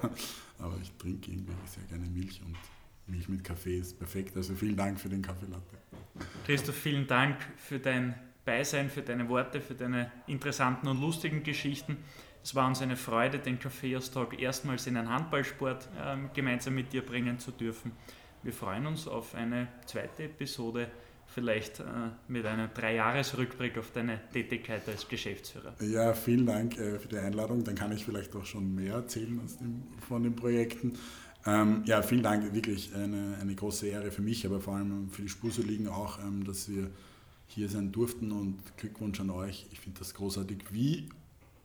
aber ich trinke irgendwie sehr gerne Milch und Milch mit Kaffee ist perfekt. Also vielen Dank für den Kaffeelatte. Christoph, vielen Dank für dein Beisein, für deine Worte, für deine interessanten und lustigen Geschichten. Es war uns eine Freude, den Kaffeeaustausch erstmals in einen Handballsport äh, gemeinsam mit dir bringen zu dürfen. Wir freuen uns auf eine zweite Episode vielleicht äh, mit einem Dreijahresrückblick auf deine Tätigkeit als Geschäftsführer. Ja, vielen Dank äh, für die Einladung. Dann kann ich vielleicht auch schon mehr erzählen dem, von den Projekten. Ähm, ja, vielen Dank, wirklich eine, eine große Ehre für mich, aber vor allem für die Spurseligen auch, ähm, dass wir hier sein durften und Glückwunsch an euch. Ich finde das großartig, wie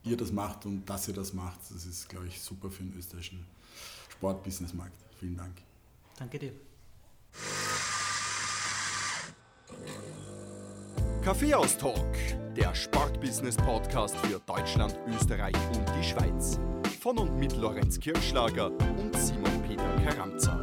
ihr das macht und dass ihr das macht. Das ist, glaube ich, super für den österreichischen Sportbusinessmarkt. Vielen Dank. Danke dir. Kaffeehaus Talk, der Sportbusiness Podcast für Deutschland, Österreich und die Schweiz. Von und mit Lorenz Kirschlager und Simon Peter Karamza.